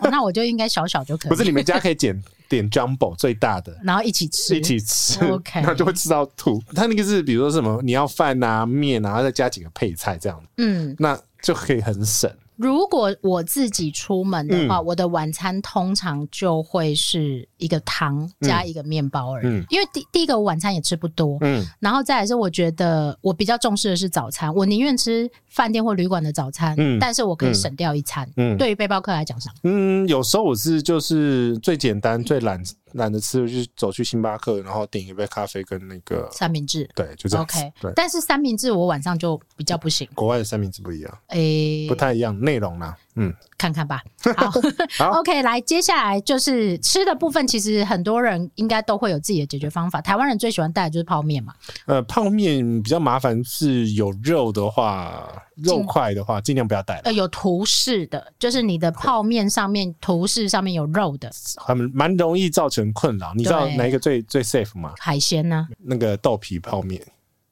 Speaker 1: 哦，那我就应该小小就可以。
Speaker 2: 不是你们家可以点 点 Jumbo 最大的，
Speaker 1: 然后一起吃，
Speaker 2: 一起吃。
Speaker 1: OK，
Speaker 2: 那就会吃到吐。它那个是比如说什么，你要饭啊面啊，然后再加几个配菜这样。嗯，那就可以很省。
Speaker 1: 如果我自己出门的话，嗯、我的晚餐通常就会是一个糖加一个面包而已。嗯、因为第第一个我晚餐也吃不多，嗯，然后再来是我觉得我比较重视的是早餐，我宁愿吃饭店或旅馆的早餐，嗯，但是我可以省掉一餐。嗯，对于背包客来讲是，
Speaker 2: 嗯，有时候我是就是最简单最懒。懒得吃，就是走去星巴克，然后点一杯咖啡跟那个
Speaker 1: 三明治。
Speaker 2: 对，就这样。
Speaker 1: OK，对。但是三明治我晚上就比较不行。
Speaker 2: 国外的三明治不一样，诶、
Speaker 1: 欸，
Speaker 2: 不太一样，内容啦。嗯，
Speaker 1: 看看吧。好，好，OK，来，接下来就是吃的部分。其实很多人应该都会有自己的解决方法。台湾人最喜欢带的就是泡面嘛。
Speaker 2: 呃，泡面比较麻烦，是有肉的话，肉块的话，尽量不要带。
Speaker 1: 呃，有图示的，就是你的泡面上面图示上面有肉的，
Speaker 2: 很蛮容易造成困扰。你知道哪一个最最 safe 吗？
Speaker 1: 海鲜呢？
Speaker 2: 那个豆皮泡面。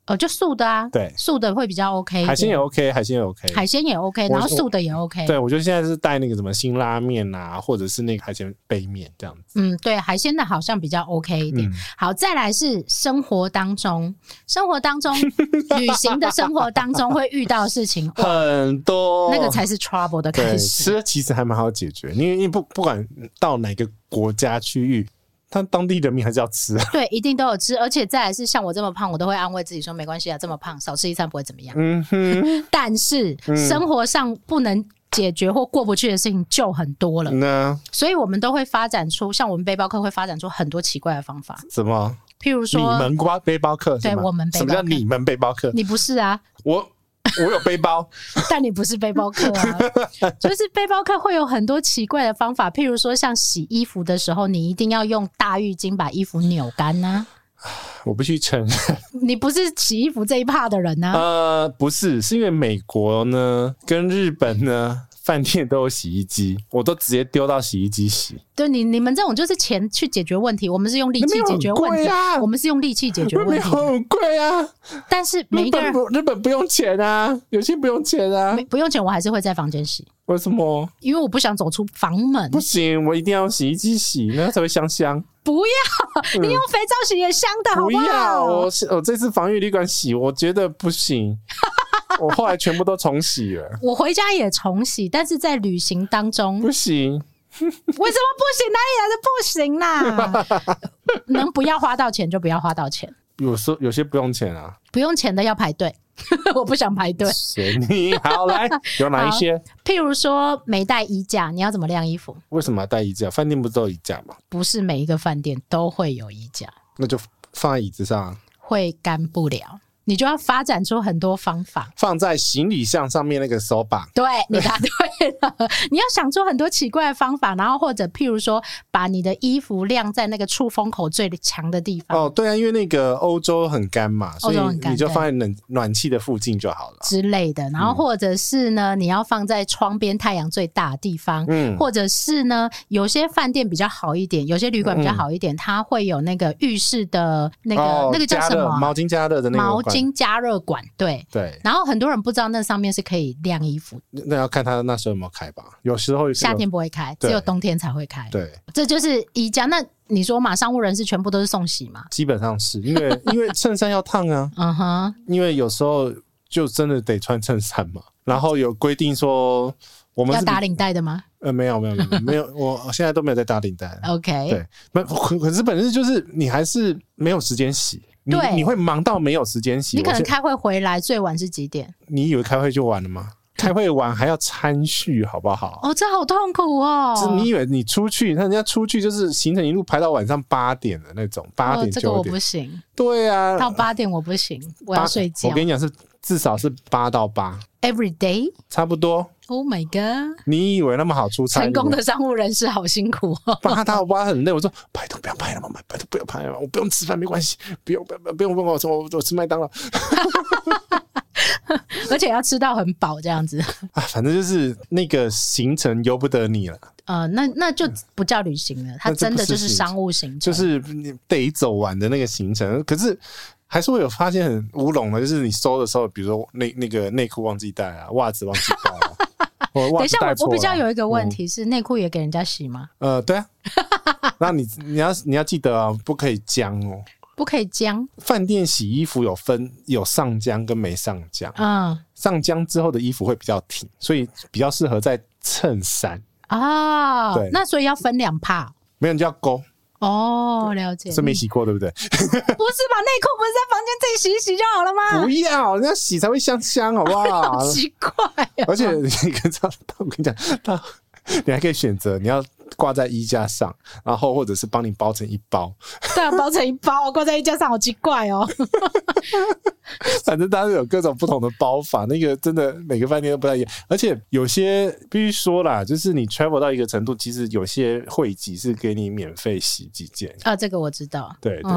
Speaker 1: 哦，就素的啊，
Speaker 2: 对，
Speaker 1: 素的会比较 OK，
Speaker 2: 海鲜也 OK，海鲜也 OK，
Speaker 1: 海鲜也 OK，然后素的也 OK。
Speaker 2: 对，我觉得现在是带那个什么辛拉面啊，或者是那个海鲜杯面这样子。
Speaker 1: 嗯，对，海鲜的好像比较 OK 一点。嗯、好，再来是生活当中，生活当中，旅行的生活当中会遇到事情
Speaker 2: 很多，
Speaker 1: 那个才是 trouble 的开始。
Speaker 2: 吃其实还蛮好解决，因为因为不不管到哪个国家区域。他当地人民还是要吃啊，
Speaker 1: 对，一定都有吃，而且再来是像我这么胖，我都会安慰自己说没关系啊，这么胖少吃一餐不会怎么样。嗯哼，但是、嗯、生活上不能解决或过不去的事情就很多了。那所以我们都会发展出，像我们背包客会发展出很多奇怪的方法。
Speaker 2: 什么？
Speaker 1: 譬如说，
Speaker 2: 你们瓜背包客，
Speaker 1: 对，我们背包客。
Speaker 2: 什么叫你们背包客？
Speaker 1: 你不是啊，
Speaker 2: 我。我有背包，
Speaker 1: 但你不是背包客啊。就是背包客会有很多奇怪的方法，譬如说，像洗衣服的时候，你一定要用大浴巾把衣服扭干呢。
Speaker 2: 我不去承认，
Speaker 1: 你不是洗衣服这一趴的人呢？
Speaker 2: 呃，不是，是因为美国呢跟日本呢。饭店都有洗衣机，我都直接丢到洗衣机洗。
Speaker 1: 对你，你们这种就是钱去解决问题，我们是用力气解决问题。啊、我们是用力气解决问题，
Speaker 2: 很贵啊。
Speaker 1: 但是每一个人
Speaker 2: 日本，不用钱啊，有些不用钱啊，
Speaker 1: 不用钱，我还是会在房间洗。
Speaker 2: 为什么？
Speaker 1: 因为我不想走出房门。
Speaker 2: 不行，我一定要用洗衣机洗，那才会香香。
Speaker 1: 不要，你用肥皂洗也香的，好不好？不要，
Speaker 2: 我我这次防御旅馆洗，我觉得不行。我后来全部都重洗了。
Speaker 1: 我回家也重洗，但是在旅行当中
Speaker 2: 不行。
Speaker 1: 为什么不行？哪里来的不行啦？能不要花到钱就不要花到钱。
Speaker 2: 有时候有些不用钱啊，
Speaker 1: 不用钱的要排队。我不想排队。
Speaker 2: 你好，来 有哪一些？
Speaker 1: 譬如说没带衣架，你要怎么晾衣服？
Speaker 2: 为什么要带衣架？饭店不是都有衣架吗？
Speaker 1: 不是每一个饭店都会有衣架，
Speaker 2: 那就放在椅子上，
Speaker 1: 会干不了。你就要发展出很多方法，
Speaker 2: 放在行李箱上面那个手把。
Speaker 1: 对，你答对了，你要想出很多奇怪的方法，然后或者譬如说，把你的衣服晾在那个出风口最强的地方。
Speaker 2: 哦，对啊，因为那个欧洲很干嘛，所以你就放在冷暖气的附近就好了
Speaker 1: 之类的。然后或者是呢，你要放在窗边太阳最大的地方。嗯，或者是呢，有些饭店比较好一点，有些旅馆比较好一点，它会有那个浴室的那个那个叫什么？
Speaker 2: 毛巾加热的那个。
Speaker 1: 金加热管，对对，然后很多人不知道那上面是可以晾衣服，
Speaker 2: 那要看他那时候有没有开吧。有时候
Speaker 1: 夏天不会开，只有冬天才会开。
Speaker 2: 对，
Speaker 1: 这就是宜家。那你说嘛，商务人士全部都是送洗嘛？
Speaker 2: 基本上是因为 因为衬衫要烫啊，嗯哼，因为有时候就真的得穿衬衫嘛。然后有规定说我们
Speaker 1: 要打领带的吗？
Speaker 2: 呃，没有没有没有没有，我现在都没有在打领带。
Speaker 1: OK，
Speaker 2: 对，那可可是本身就是你还是没有时间洗。对，你会忙到没有时间洗。
Speaker 1: 你可能开会回来最晚是几点？
Speaker 2: 你以为开会就完了吗？开会完还要参序，好不好？
Speaker 1: 哦，这好痛苦哦！
Speaker 2: 是你以为你出去，那人家出去就是行程一路排到晚上八点的那种，八点九点，这个我
Speaker 1: 不行。
Speaker 2: 对啊，
Speaker 1: 到八点我不行，我要睡觉。
Speaker 2: 我跟你讲，是至少是八到八
Speaker 1: ，every day，
Speaker 2: 差不多。
Speaker 1: Oh my god！
Speaker 2: 你以为那么好出差？
Speaker 1: 成功的商务人士好辛苦哦。
Speaker 2: 八到八很累，我说拜托不要拍了，妈妈拜托不要拍了，我不用吃饭没关系，不用不用不用问我，我我吃麦当劳。
Speaker 1: 而且要吃到很饱这样子
Speaker 2: 啊，反正就是那个行程由不得你了。
Speaker 1: 呃，那那就不叫旅行了，它真的就是商务行程，
Speaker 2: 就是你得走完的那个行程。可是还是会有发现很乌龙的，就是你收的时候，比如说那那个内裤忘记带啊，袜子忘记带啊。
Speaker 1: 等一下，我我比较有一个问题是，内裤也给人家洗吗？
Speaker 2: 呃，对啊。那你你要你要记得啊，不可以浆哦。
Speaker 1: 不可以浆。饭
Speaker 2: 店洗衣服有分有上浆跟没上浆。嗯，上浆之后的衣服会比较挺，所以比较适合在衬衫。
Speaker 1: 啊，对，那所以要分两帕。
Speaker 2: 没有你就要勾。
Speaker 1: 哦，了解。
Speaker 2: 是没洗过对不对？
Speaker 1: 不是吧？内裤不是在房间自己洗一洗就好了吗？
Speaker 2: 不要，人家洗才会香香，好不好？
Speaker 1: 好奇怪。
Speaker 2: 而且你跟他，我跟你讲，他你还可以选择你要。挂在衣架上，然后或者是帮你包成一包。
Speaker 1: 对啊，包成一包，挂在衣架上，好奇怪哦。
Speaker 2: 反正大家有各种不同的包法，那个真的每个饭店都不太一样。而且有些必须说啦，就是你 travel 到一个程度，其实有些会籍是给你免费洗几件
Speaker 1: 啊。这个我知道。
Speaker 2: 对对对，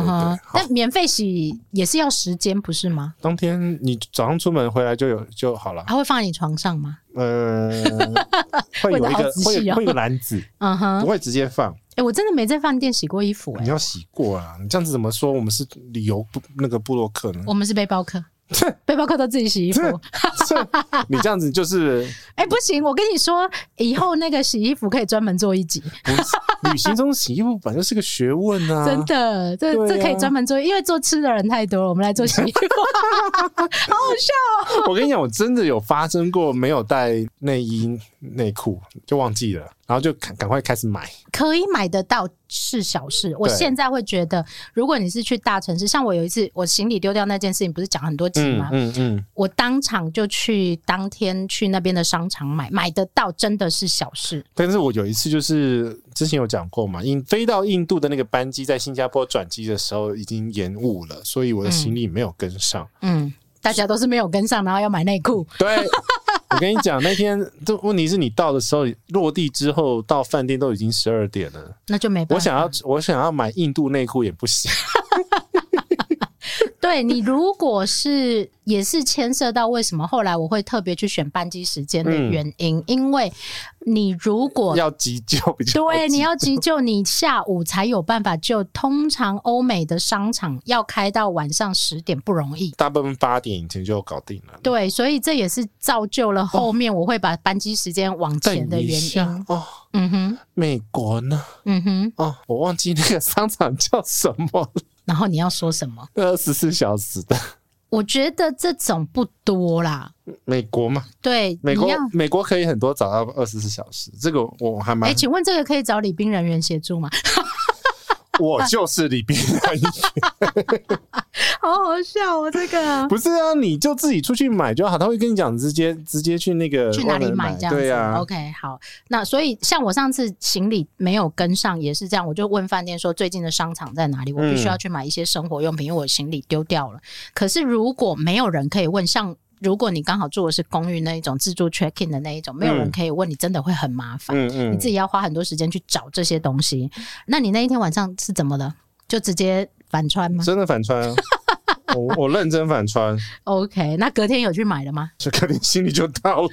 Speaker 2: 但、
Speaker 1: uh-huh、免费洗也是要时间，不是吗？
Speaker 2: 当天你早上出门回来就有就好了。
Speaker 1: 他会放在你床上吗？
Speaker 2: 呃，会有一个会会有篮子，嗯哼，不会直接放。
Speaker 1: 哎、欸，我真的没在饭店洗过衣服、欸，哎，
Speaker 2: 你要洗过啊！你这样子怎么说？我们是旅游部那个布洛克呢？
Speaker 1: 我们是背包客。背包客都自己洗衣服，
Speaker 2: 你这样子就是
Speaker 1: 哎、欸、不行，我跟你说，以后那个洗衣服可以专门做一集。
Speaker 2: 旅行中洗衣服本来就是个学问啊，
Speaker 1: 真的，这、啊、这可以专门做，因为做吃的人太多了，我们来做洗衣服，好好笑、喔。
Speaker 2: 我跟你讲，我真的有发生过没有带内衣内裤就忘记了，然后就赶赶快开始买，
Speaker 1: 可以买得到。是小事。我现在会觉得，如果你是去大城市，像我有一次我行李丢掉那件事情，不是讲很多集吗？嗯嗯，嗯。我当场就去当天去那边的商场买，买得到真的是小事。
Speaker 2: 但是我有一次就是之前有讲过嘛，印飞到印度的那个班机在新加坡转机的时候已经延误了，所以我的行李没有跟上。
Speaker 1: 嗯。嗯大家都是没有跟上，然后要买内裤。
Speaker 2: 对，我跟你讲，那天这问题是你到的时候，落地之后到饭店都已经十二点了，
Speaker 1: 那就没办法。
Speaker 2: 我想要，我想要买印度内裤也不行。
Speaker 1: 对，你如果是也是牵涉到为什么后来我会特别去选班机时间的原因，嗯，因为你如果
Speaker 2: 要急救，比较
Speaker 1: 对，你要 急救，你下午才有办法救。通常欧美的商场要开到晚上十点不容易，
Speaker 2: 大部分八点以前就搞定了。
Speaker 1: 对，所以这也是造就了后面我会把班机时间往前的原因。哦，哦嗯哼，
Speaker 2: 美国呢？
Speaker 1: 嗯哼，
Speaker 2: 哦，我忘记那个商场叫什么了。
Speaker 1: 然后你要说什么？
Speaker 2: 二十四小时的，
Speaker 1: 我觉得这种不多啦。
Speaker 2: 美国嘛，
Speaker 1: 对，
Speaker 2: 美国美国可以很多找到二十四小时，这个我还蛮……哎，
Speaker 1: 请问这个可以找礼宾人员协助吗？
Speaker 2: 我就是礼宾人员，
Speaker 1: 好好笑哦！这个
Speaker 2: 不是啊，你就自己出去买就好，他会跟你讲，直接直接去那个
Speaker 1: 去哪里买这样子。对啊，OK，好。那所以像我上次行李没有跟上也是这样，我就问饭店说最近的商场在哪里，我必须要去买一些生活用品，因为我行李丢掉了。可是如果没有人可以问，像。如果你刚好住的是公寓那一种自助 check in 的那一种，没有人可以问你，真的会很麻烦。嗯嗯，你自己要花很多时间去找这些东西。那你那一天晚上是怎么了？就直接反穿吗？
Speaker 2: 真的反穿啊！我我认真反穿。
Speaker 1: OK，那隔天有去买了吗？
Speaker 2: 就隔天行李就到了。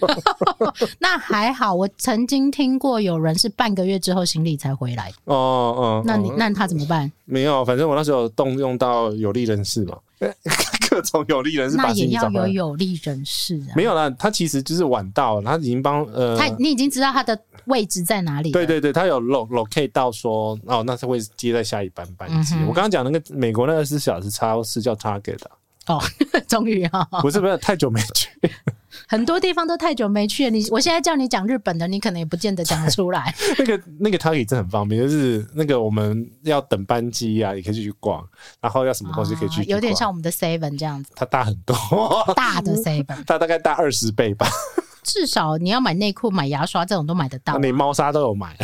Speaker 1: 那还好，我曾经听过有人是半个月之后行李才回来。哦哦，那你那他怎么办？
Speaker 2: 没有，反正我那时候动用到有利人士嘛。各种有利人士，那也
Speaker 1: 要有有利人士啊。
Speaker 2: 没有啦，他其实就是晚到，他已经帮呃，
Speaker 1: 他你已经知道他的位置在哪里。
Speaker 2: 对对对，他有 lo locate 到说哦，那他会接在下一班班机。嗯、我刚刚讲那个美国那二十四小时超市叫 Target 的。
Speaker 1: 哦，终于啊！
Speaker 2: 不是不是，太久没去。
Speaker 1: 很多地方都太久没去了。你我现在叫你讲日本的，你可能也不见得讲得出来。
Speaker 2: 那个那个 Target 真的很方便，就是那个我们要等班机啊，也可以去逛，然后要什么东西可以去。
Speaker 1: 有点像我们的 Seven 这样子。
Speaker 2: 它大很多，
Speaker 1: 大的 Seven，
Speaker 2: 它大概大二十倍吧。
Speaker 1: 至少你要买内裤、买牙刷这种都买得到。
Speaker 2: 连猫砂都有买。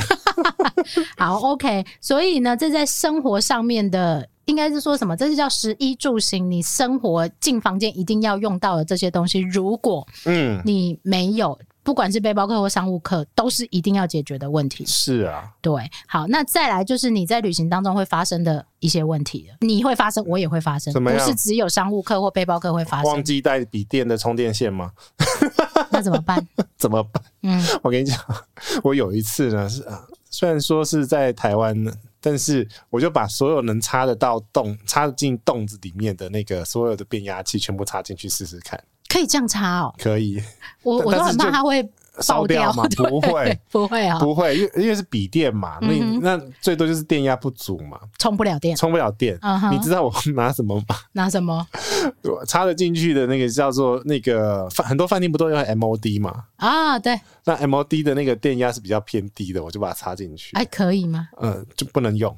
Speaker 1: 好，OK。所以呢，这在生活上面的，应该是说什么？这是叫食衣住行，你生活进房间一定要用到的这些东西。如果嗯你没有。不管是背包客或商务客，都是一定要解决的问题。
Speaker 2: 是啊，
Speaker 1: 对。好，那再来就是你在旅行当中会发生的一些问题。你会发生，我也会发生，不是只有商务客或背包客会发生。
Speaker 2: 忘记带笔电的充电线吗？
Speaker 1: 那怎么办？
Speaker 2: 怎么办？嗯，我跟你讲，我有一次呢，是虽然说是在台湾呢，但是我就把所有能插得到洞、插进洞子里面的那个所有的变压器全部插进去试试看。
Speaker 1: 可以这样插哦，
Speaker 2: 可以。
Speaker 1: 我我都很怕它会烧掉
Speaker 2: 吗，不会，
Speaker 1: 不会啊，
Speaker 2: 不会，因为因为是笔电嘛，那、嗯、那最多就是电压不足嘛，
Speaker 1: 充不了电，
Speaker 2: 充不了电。Uh-huh. 你知道我拿什么吗？
Speaker 1: 拿什么？
Speaker 2: 插得进去的那个叫做那个饭，很多饭店不都用 MOD 嘛？
Speaker 1: 啊，对。
Speaker 2: 那 MOD 的那个电压是比较偏低的，我就把它插进去。
Speaker 1: 还可以吗？
Speaker 2: 嗯，就不能用。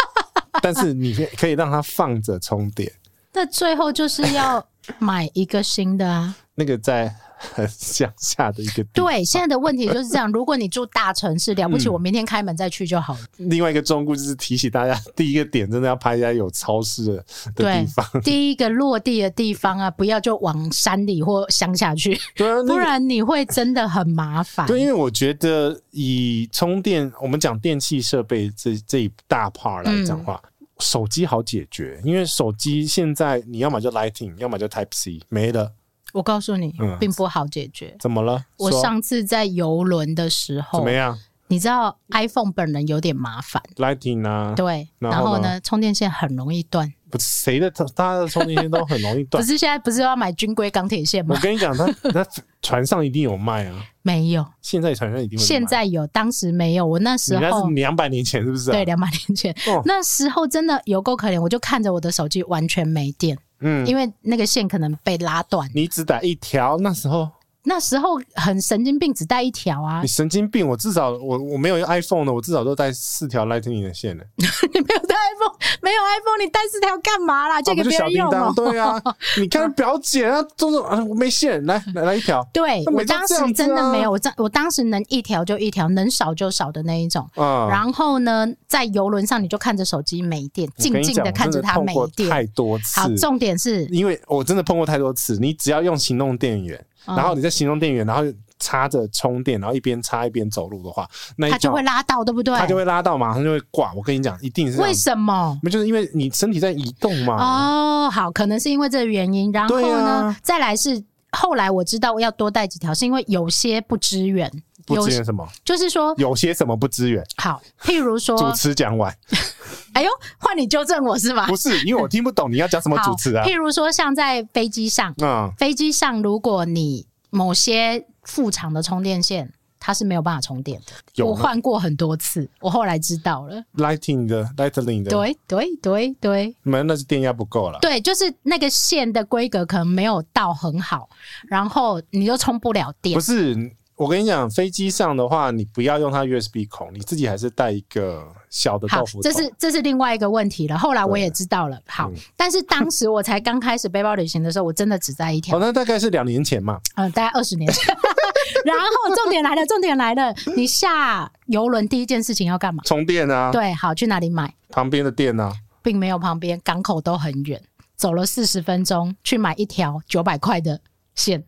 Speaker 2: 但是你可以可以让它放着充电。
Speaker 1: 那最后就是要买一个新的啊。
Speaker 2: 那个在很乡下的一个地方。
Speaker 1: 对，现在的问题就是这样。如果你住大城市，了不起，我明天开门再去就好了。
Speaker 2: 嗯、另外一个忠告就是提醒大家，第一个点真的要拍一下有超市的地方。
Speaker 1: 第一个落地的地方啊，不要就往山里或乡下去，对啊，不然你会真的很麻烦。
Speaker 2: 对，因为我觉得以充电，我们讲电器设备这这一大 part 来讲话。嗯手机好解决，因为手机现在你要么就 Lightning，要么就 Type C，没了。
Speaker 1: 我告诉你，嗯，并不好解决。
Speaker 2: 怎么了？
Speaker 1: 我上次在游轮的时候，
Speaker 2: 怎么样？
Speaker 1: 你知道 iPhone 本人有点麻烦
Speaker 2: ，Lightning 啊，
Speaker 1: 对，然后，然后呢，充电线很容易断。
Speaker 2: 不是谁的，大家的充电线都很容易断。
Speaker 1: 不是现在不是要买军规钢铁线吗？
Speaker 2: 我跟你讲，他他船上一定有卖啊。
Speaker 1: 没有，
Speaker 2: 现在船上一定。
Speaker 1: 现在有，当时没有。我那时候，
Speaker 2: 两百年前是不是、啊？
Speaker 1: 对，两百年前、哦，那时候真的有够可怜。我就看着我的手机完全没电，嗯，因为那个线可能被拉断。
Speaker 2: 你只打一条，那时候。
Speaker 1: 那时候很神经病，只带一条啊！
Speaker 2: 你神经病，我至少我我没有用 iPhone 的，我至少都带四条 Lightning 的线呢。
Speaker 1: 你没有带 iPhone，没有 iPhone，你带四条干嘛啦？借给别人用吗？
Speaker 2: 对啊，你看表姐啊，都是啊，我没线，来来来一条。
Speaker 1: 对，我当时真的没有，我当我当时能一条就一条，能少就少的那一种。嗯。然后呢，在游轮上，你就看着手机没电，静静的看着它没电。
Speaker 2: 太多次。
Speaker 1: 好，重点是，因
Speaker 2: 为我真的碰过太多次，你只要用行动电源。然后你在行动电源，然后插着充电，然后一边插一边走路的话，那
Speaker 1: 它就会拉到，对不对？
Speaker 2: 它就会拉到，马上就会挂。我跟你讲，一定是为
Speaker 1: 什么？
Speaker 2: 那就是因为你身体在移动嘛。
Speaker 1: 哦，好，可能是因为这个原因。然后呢，啊、再来是后来我知道我要多带几条，是因为有些不支援。
Speaker 2: 不支援什么？
Speaker 1: 就是说
Speaker 2: 有些什么不支援？
Speaker 1: 好，譬如说
Speaker 2: 主持讲完。
Speaker 1: 哎呦，换你纠正我是吗？
Speaker 2: 不是，因为我听不懂你要讲什么主持啊。
Speaker 1: 譬如说，像在飞机上，嗯，飞机上如果你某些副厂的充电线，它是没有办法充电的。我换过很多次，我后来知道了。
Speaker 2: Lighting 的，Lightning 的，
Speaker 1: 对对对对，
Speaker 2: 没，那是电压不够了。
Speaker 1: 对，就是那个线的规格可能没有到很好，然后你就充不了电。
Speaker 2: 不是。我跟你讲，飞机上的话，你不要用它 USB 孔，你自己还是带一个小的豆腐。
Speaker 1: 这是这是另外一个问题了。后来我也知道了。好，嗯、但是当时我才刚开始背包旅行的时候，我真的只在一条。
Speaker 2: 哦，那大概是两年前嘛。
Speaker 1: 嗯，大概二十年前。然后重点来了，重点来了，你下游轮第一件事情要干嘛？
Speaker 2: 充电啊。
Speaker 1: 对，好，去哪里买？
Speaker 2: 旁边的店啊。
Speaker 1: 并没有旁边，港口都很远，走了四十分钟去买一条九百块的线。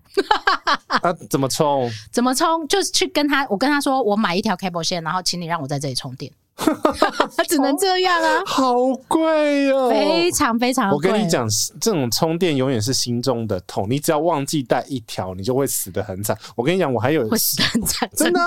Speaker 2: 啊，怎么充？
Speaker 1: 怎么充？就是去跟他，我跟他说，我买一条 cable 线，然后请你让我在这里充电。他 只能这样啊，
Speaker 2: 好贵哦，
Speaker 1: 非常非常贵。
Speaker 2: 我跟你讲，这种充电永远是心中的痛。你只要忘记带一条，你就会死的很惨。我跟你讲，我还有
Speaker 1: 会死得很惨，
Speaker 2: 真的。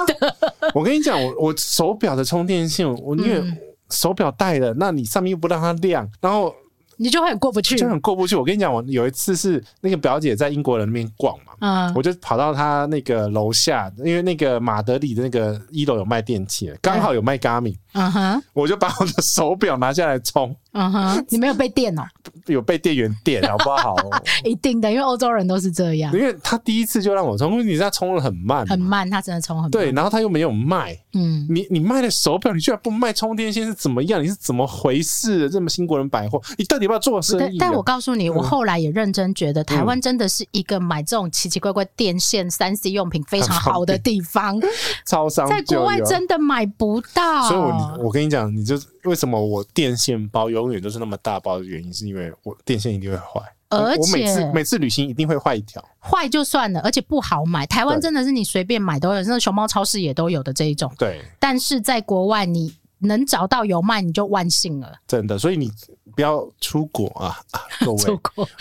Speaker 2: 我跟你讲，我我手表的充电线，我因为手表带了，那你上面又不让它亮，然后。
Speaker 1: 你就会很过不去，
Speaker 2: 就很过不去。我跟你讲，我有一次是那个表姐在英国人那边逛嘛，嗯，我就跑到她那个楼下，因为那个马德里的那个一楼有卖电器，刚好有卖 Garmin，嗯哼，我就把我的手表拿下来充，
Speaker 1: 嗯哼，你没有被电哦？
Speaker 2: 有被店员电，好不好？
Speaker 1: 一定的，因为欧洲人都是这样。
Speaker 2: 因为他第一次就让我充，因为你知道充的很慢，
Speaker 1: 很慢，他真的充很慢。
Speaker 2: 对，然后他又没有卖，
Speaker 1: 嗯，
Speaker 2: 你你卖的手表，你居然不卖充电线是怎么样？你是怎么回事？这么新国人百货，你到底要不要做生意啊？
Speaker 1: 但我告诉你，我后来也认真觉得，台湾真的是一个买这种奇奇怪怪电线、三 C 用品非常好的地方。
Speaker 2: 超商
Speaker 1: 在国外真的买不到，
Speaker 2: 所以我我跟你讲，你就为什么我电线包永远都是那么大包的原因，是因为我电线一定会坏，
Speaker 1: 而且
Speaker 2: 我每次每次旅行一定会坏一条，
Speaker 1: 坏就算了，而且不好买。台湾真的是你随便买都有，那熊猫超市也都有的这一种。
Speaker 2: 对，
Speaker 1: 但是在国外你能找到有卖，你就万幸了。
Speaker 2: 真的，所以你。不要出国啊！各位，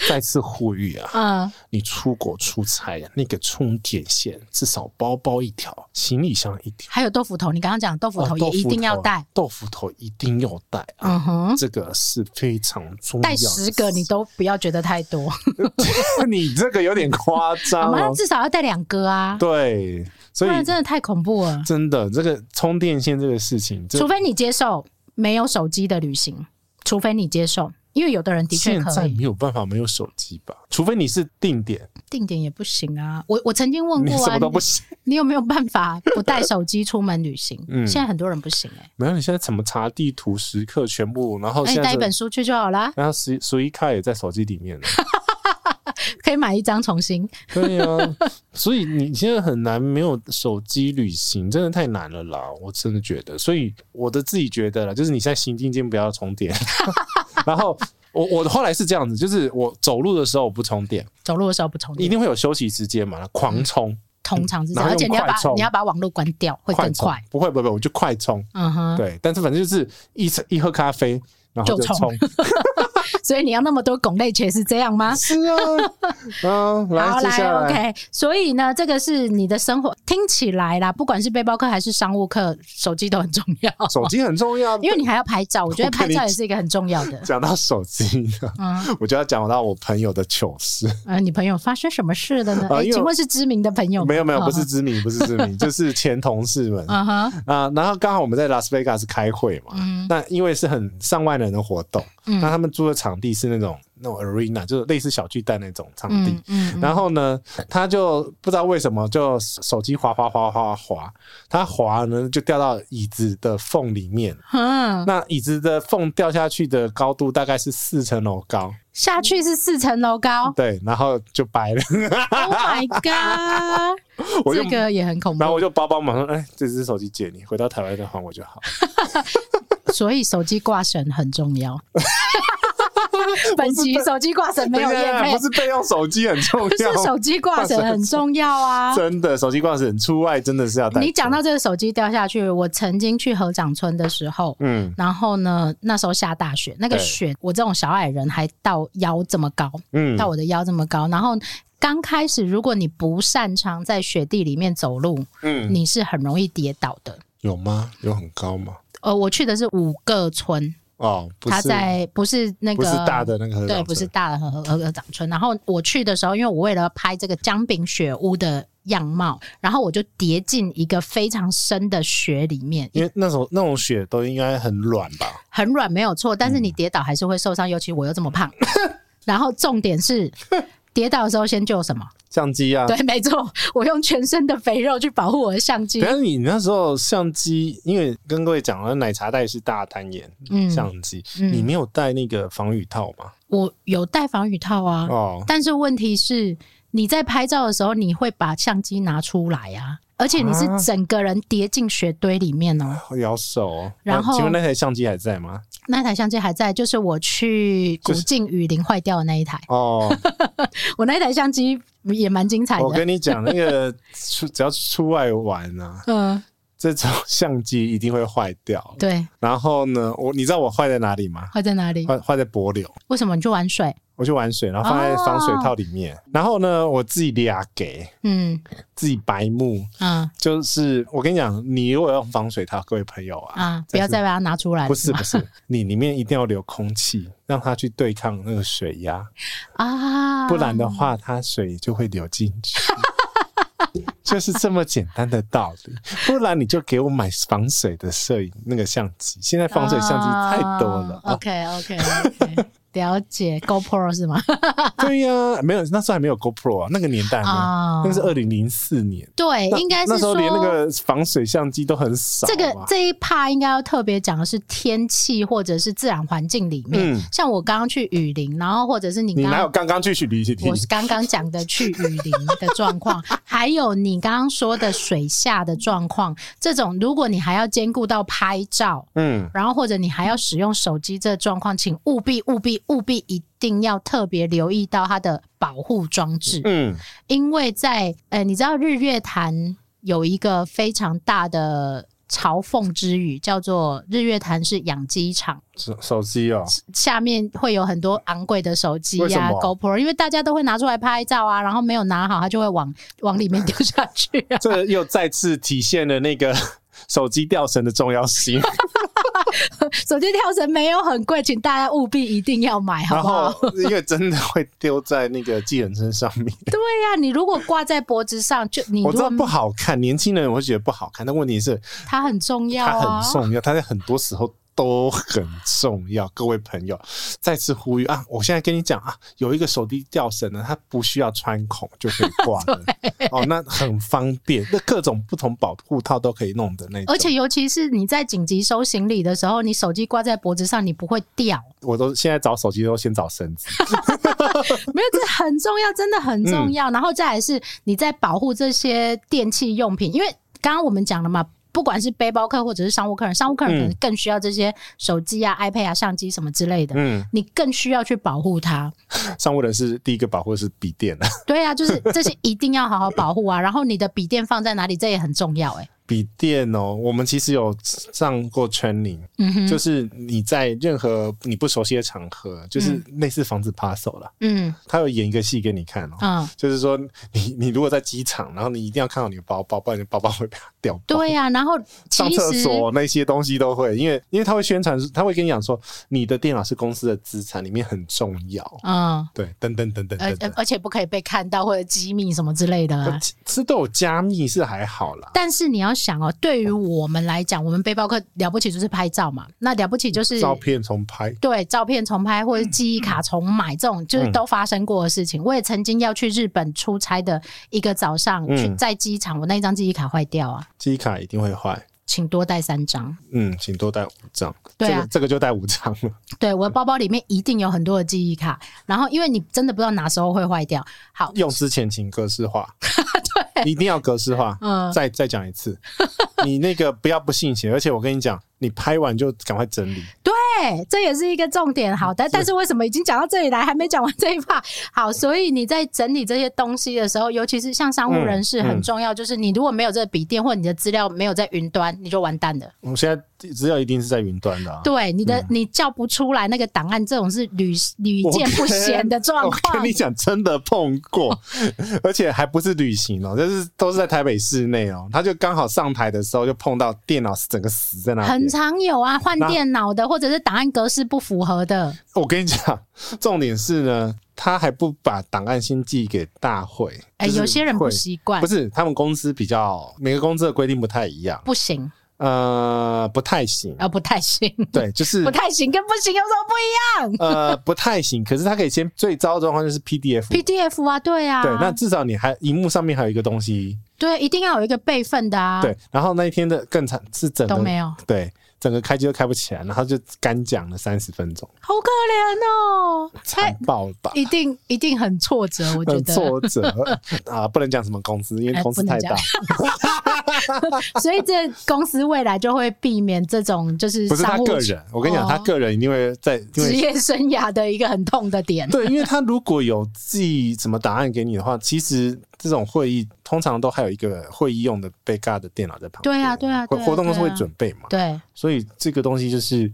Speaker 2: 再次呼吁啊！
Speaker 1: 嗯，
Speaker 2: 你出国出差啊，那个充电线至少包包一条，行李箱一条，
Speaker 1: 还有豆腐头。你刚刚讲豆腐头也一定要带，
Speaker 2: 豆腐头一定要带啊！
Speaker 1: 嗯哼，
Speaker 2: 这个是非常重要。
Speaker 1: 带十个你都不要觉得太多，
Speaker 2: 你这个有点夸张。
Speaker 1: 那至少要带两个啊！
Speaker 2: 对，所以
Speaker 1: 真的太恐怖了。
Speaker 2: 真的，这个充电线这个事情，
Speaker 1: 除非你接受没有手机的旅行。除非你接受，因为有的人的确可以。
Speaker 2: 现在没有办法没有手机吧？除非你是定点，
Speaker 1: 定点也不行啊。我我曾经问过啊，
Speaker 2: 你什么都不行。
Speaker 1: 你有没有办法不带手机出门旅行？嗯，现在很多人不行哎、欸。
Speaker 2: 没有，你现在怎么查地图、时刻全部，然后现在
Speaker 1: 带一本书去就好啦。
Speaker 2: 然后随随意看也在手机里面了。
Speaker 1: 可以买一张重新。
Speaker 2: 对啊，所以你现在很难没有手机旅行，真的太难了啦！我真的觉得，所以我的自己觉得啦，就是你现在行进间不要充电。然后我我后来是这样子，就是我走路的时候我不充电，
Speaker 1: 走路的时候不充电，
Speaker 2: 一定会有休息时间嘛，狂充。
Speaker 1: 通常是这样，而且你要把你要把网络关掉，会更快。
Speaker 2: 不会不会，我就快充。
Speaker 1: 嗯哼，
Speaker 2: 对，但是反正就是一一喝咖啡。然后就冲，
Speaker 1: 所以你要那么多拱类茄是这样吗？
Speaker 2: 是啊，嗯，来，
Speaker 1: 好
Speaker 2: 来
Speaker 1: ，，OK。所以呢，这个是你的生活听起来啦，不管是背包客还是商务客，手机都很重要。
Speaker 2: 手机很重要，
Speaker 1: 因为你还要拍照，我觉得拍照也是一个很重要的。
Speaker 2: 讲到手机呢，嗯，我就要讲到我朋友的糗事。
Speaker 1: 呃，你朋友发生什么事了呢？哎，请问是知名的朋友吗？
Speaker 2: 没有没有，不是知名，不是知名，就是前同事们。啊哈，啊，然后刚好我们在拉斯维加斯开会嘛，嗯，那因为是很上万人的活动。那他们租的场地是那种那种 arena，就是类似小巨蛋那种场地。嗯，然后呢，他就不知道为什么就手机滑滑滑滑滑，他滑呢就掉到椅子的缝里面。嗯，那椅子的缝掉下去的高度大概是四层楼高，
Speaker 1: 下去是四层楼高。
Speaker 2: 对，然后就掰了。
Speaker 1: Oh my god！这个也很恐怖。
Speaker 2: 然后我就包包马上，哎，这只手机借你，回到台湾再还我就好。
Speaker 1: 所以手机挂绳很重要。本集手机挂绳没有验配，
Speaker 2: 不是备用手机很重要，
Speaker 1: 不是手机挂绳很重要啊！
Speaker 2: 真的，手机挂绳出外真的是要带。
Speaker 1: 你讲到这个手机掉下去，我曾经去合掌村的时候，嗯，然后呢，那时候下大雪，那个雪我这种小矮人还到腰这么高，嗯，到我的腰这么高，然后刚开始如果你不擅长在雪地里面走路，嗯，你是很容易跌倒的。
Speaker 2: 有吗？有很高吗？
Speaker 1: 呃，我去的是五个村
Speaker 2: 哦，
Speaker 1: 他在不是那个
Speaker 2: 不是大的那个
Speaker 1: 对，不是大的合合合掌村。然后我去的时候，因为我为了拍这个姜饼雪屋的样貌，然后我就跌进一个非常深的雪里面。
Speaker 2: 因为那种那种雪都应该很软吧？
Speaker 1: 很软没有错，但是你跌倒还是会受伤，尤其我又这么胖。然后重点是。跌倒的时候先救什么？
Speaker 2: 相机啊！
Speaker 1: 对，没错，我用全身的肥肉去保护我的相机。
Speaker 2: 但是你那时候相机，因为跟各位讲了，奶茶袋是大单眼相机，嗯，你没有带那个防雨套吗？
Speaker 1: 我有带防雨套啊，哦，但是问题是你在拍照的时候，你会把相机拿出来啊，而且你是整个人跌进雪堆里面哦，
Speaker 2: 会咬手哦。
Speaker 1: 然后，
Speaker 2: 请问那台相机还在吗？
Speaker 1: 那台相机还在，就是我去古晋雨林坏掉的那一台。哦，我那台相机也蛮精彩的。
Speaker 2: 我跟你讲，那个出只要出外玩啊，嗯，这种相机一定会坏掉。
Speaker 1: 对。
Speaker 2: 然后呢，我你知道我坏在哪里吗？
Speaker 1: 坏在哪里？
Speaker 2: 坏坏在柏流。
Speaker 1: 为什么你去玩水？
Speaker 2: 我去玩水，然后放在防水套里面。哦、然后呢，我自己俩给，嗯，自己白目，嗯，就是我跟你讲，你如果用防水套，各位朋友啊，
Speaker 1: 啊，不要再把它拿出来。
Speaker 2: 不是不是，你里面一定要留空气，让它去对抗那个水压啊，不然的话，它水就会流进去。就是这么简单的道理，不然你就给我买防水的摄影那个相机。现在防水相机太多了。
Speaker 1: OK OK OK。了解 GoPro 是吗？
Speaker 2: 对呀、啊，没有，那时候还没有 GoPro 啊，那个年代啊，那个是二零零四年。
Speaker 1: 对，应该是
Speaker 2: 那时候连那个防水相机都很少。
Speaker 1: 这个这一趴应该要特别讲的是天气或者是自然环境里面，嗯、像我刚刚去雨林，然后或者是你
Speaker 2: 你哪有刚刚去雨林？
Speaker 1: 我是刚刚讲的去雨林的状况，还有你刚刚说的水下的状况，这种如果你还要兼顾到拍照，嗯，然后或者你还要使用手机这状况，请务必务必。务必一定要特别留意到它的保护装置，嗯，因为在呃，你知道日月潭有一个非常大的嘲讽之语，叫做日月潭是养鸡场，
Speaker 2: 手手机哦，
Speaker 1: 下面会有很多昂贵的手机呀，GoPro，因为大家都会拿出来拍照啊，然后没有拿好，它就会往 往里面丢下去啊，
Speaker 2: 这又再次体现了那个手机吊绳的重要性。
Speaker 1: 手机跳绳没有很贵，请大家务必一定要买，好不好？
Speaker 2: 因为真的会丢在那个寄人身上面。
Speaker 1: 对呀、啊，你如果挂在脖子上，就你
Speaker 2: 我知道不好看，年轻人我会觉得不好看，但问题是
Speaker 1: 它很重要、啊，
Speaker 2: 它很重要，它在很多时候。都很重要，各位朋友，再次呼吁啊！我现在跟你讲啊，有一个手机吊绳呢，它不需要穿孔就可以挂的 哦，那很方便，那各种不同保护套都可以弄的那种。
Speaker 1: 而且尤其是你在紧急收行李的时候，你手机挂在脖子上，你不会掉。
Speaker 2: 我都现在找手机都先找绳子，
Speaker 1: 没有，这很重要，真的很重要。嗯、然后再来是你在保护这些电器用品，因为刚刚我们讲了嘛。不管是背包客或者是商务客人，商务客人可能更需要这些手机啊、嗯、iPad 啊、相机什么之类的。嗯，你更需要去保护它。
Speaker 2: 商务人士第一个保护的是笔电啊。
Speaker 1: 对啊，就是这些一定要好好保护啊。然后你的笔电放在哪里，这也很重要哎、欸。
Speaker 2: 笔电哦，我们其实有上过 training，嗯哼，就是你在任何你不熟悉的场合，就是类似防止 puzzle 了，嗯，他有演一个戏给你看哦，嗯，就是说你你如果在机场，然后你一定要看到你的包包，不然你的包包会被他掉包。
Speaker 1: 对呀、啊，然后
Speaker 2: 上厕所那些东西都会，因为因为他会宣传，他会跟你讲说你的电脑是公司的资产，里面很重要，嗯，对，等等等等等等，
Speaker 1: 而且不可以被看到或者机密什么之类的、啊，
Speaker 2: 是都有加密是还好啦，
Speaker 1: 但是你要。想哦，对于我们来讲，我们背包客了不起就是拍照嘛。那了不起就是
Speaker 2: 照片重拍，
Speaker 1: 对，照片重拍或者记忆卡重买，这种就是都发生过的事情。我也曾经要去日本出差的一个早上，去在机场，我那一张记忆卡坏掉啊。
Speaker 2: 记忆卡一定会坏，
Speaker 1: 请多带三张。
Speaker 2: 嗯，请多带五张。
Speaker 1: 对啊，
Speaker 2: 这个就带五张了。
Speaker 1: 对，我的包包里面一定有很多的记忆卡，然后因为你真的不知道哪时候会坏掉。好，
Speaker 2: 用之前请格式化。对，一定要格式化。嗯，再再讲一次，你那个不要不信邪，而且我跟你讲，你拍完就赶快整理。
Speaker 1: 对，这也是一个重点。好的，但是为什么已经讲到这里来，还没讲完这一 part？好，所以你在整理这些东西的时候，尤其是像商务人士，很重要，就是你如果没有这个笔电，或你的资料没有在云端，你就完蛋了。
Speaker 2: 我现在。资料一定是在云端的、啊。
Speaker 1: 对，你的、嗯、你叫不出来那个档案，这种是屡屡见不鲜的 状况。
Speaker 2: 我跟你讲，真的碰过，而且还不是旅行哦、喔，就是都是在台北市内哦、喔。他就刚好上台的时候，就碰到电脑整个死在那里。
Speaker 1: 很常有啊，换电脑的，或者是档案格式不符合的。
Speaker 2: 我跟你讲，重点是呢，他还不把档案先寄给大会。哎、
Speaker 1: 欸，有些人不习惯，
Speaker 2: 不是他们公司比较每个公司的规定不太一样，
Speaker 1: 不行。
Speaker 2: 呃，不太行
Speaker 1: 啊，不太行。
Speaker 2: 对，就是
Speaker 1: 不太行，跟不行有什么不一样？
Speaker 2: 呃，不太行，可是它可以先最糟的状况就是 PDF，PDF
Speaker 1: 啊，对啊，
Speaker 2: 对，那至少你还荧幕上面还有一个东西，
Speaker 1: 对，一定要有一个备份的啊。
Speaker 2: 对，然后那一天的更惨是整个
Speaker 1: 都没有，
Speaker 2: 对。整个开机都开不起来，然后就干讲了三十分钟，
Speaker 1: 好可怜哦，
Speaker 2: 惨爆吧！
Speaker 1: 一定一定很挫折，我觉得
Speaker 2: 挫折 啊，不能讲什么公司，因为公司太大，
Speaker 1: 所以这公司未来就会避免这种就是
Speaker 2: 不是他个人，我跟你讲，他个人一定会在职
Speaker 1: 业生涯的一个很痛的点。
Speaker 2: 对，因为他如果有寄什么答案给你的话，其实。这种会议通常都还有一个会议用的 backup 的电脑在旁边。
Speaker 1: 对啊，对啊，活
Speaker 2: 活动公司会准备嘛。
Speaker 1: 对，
Speaker 2: 所以这个东西就是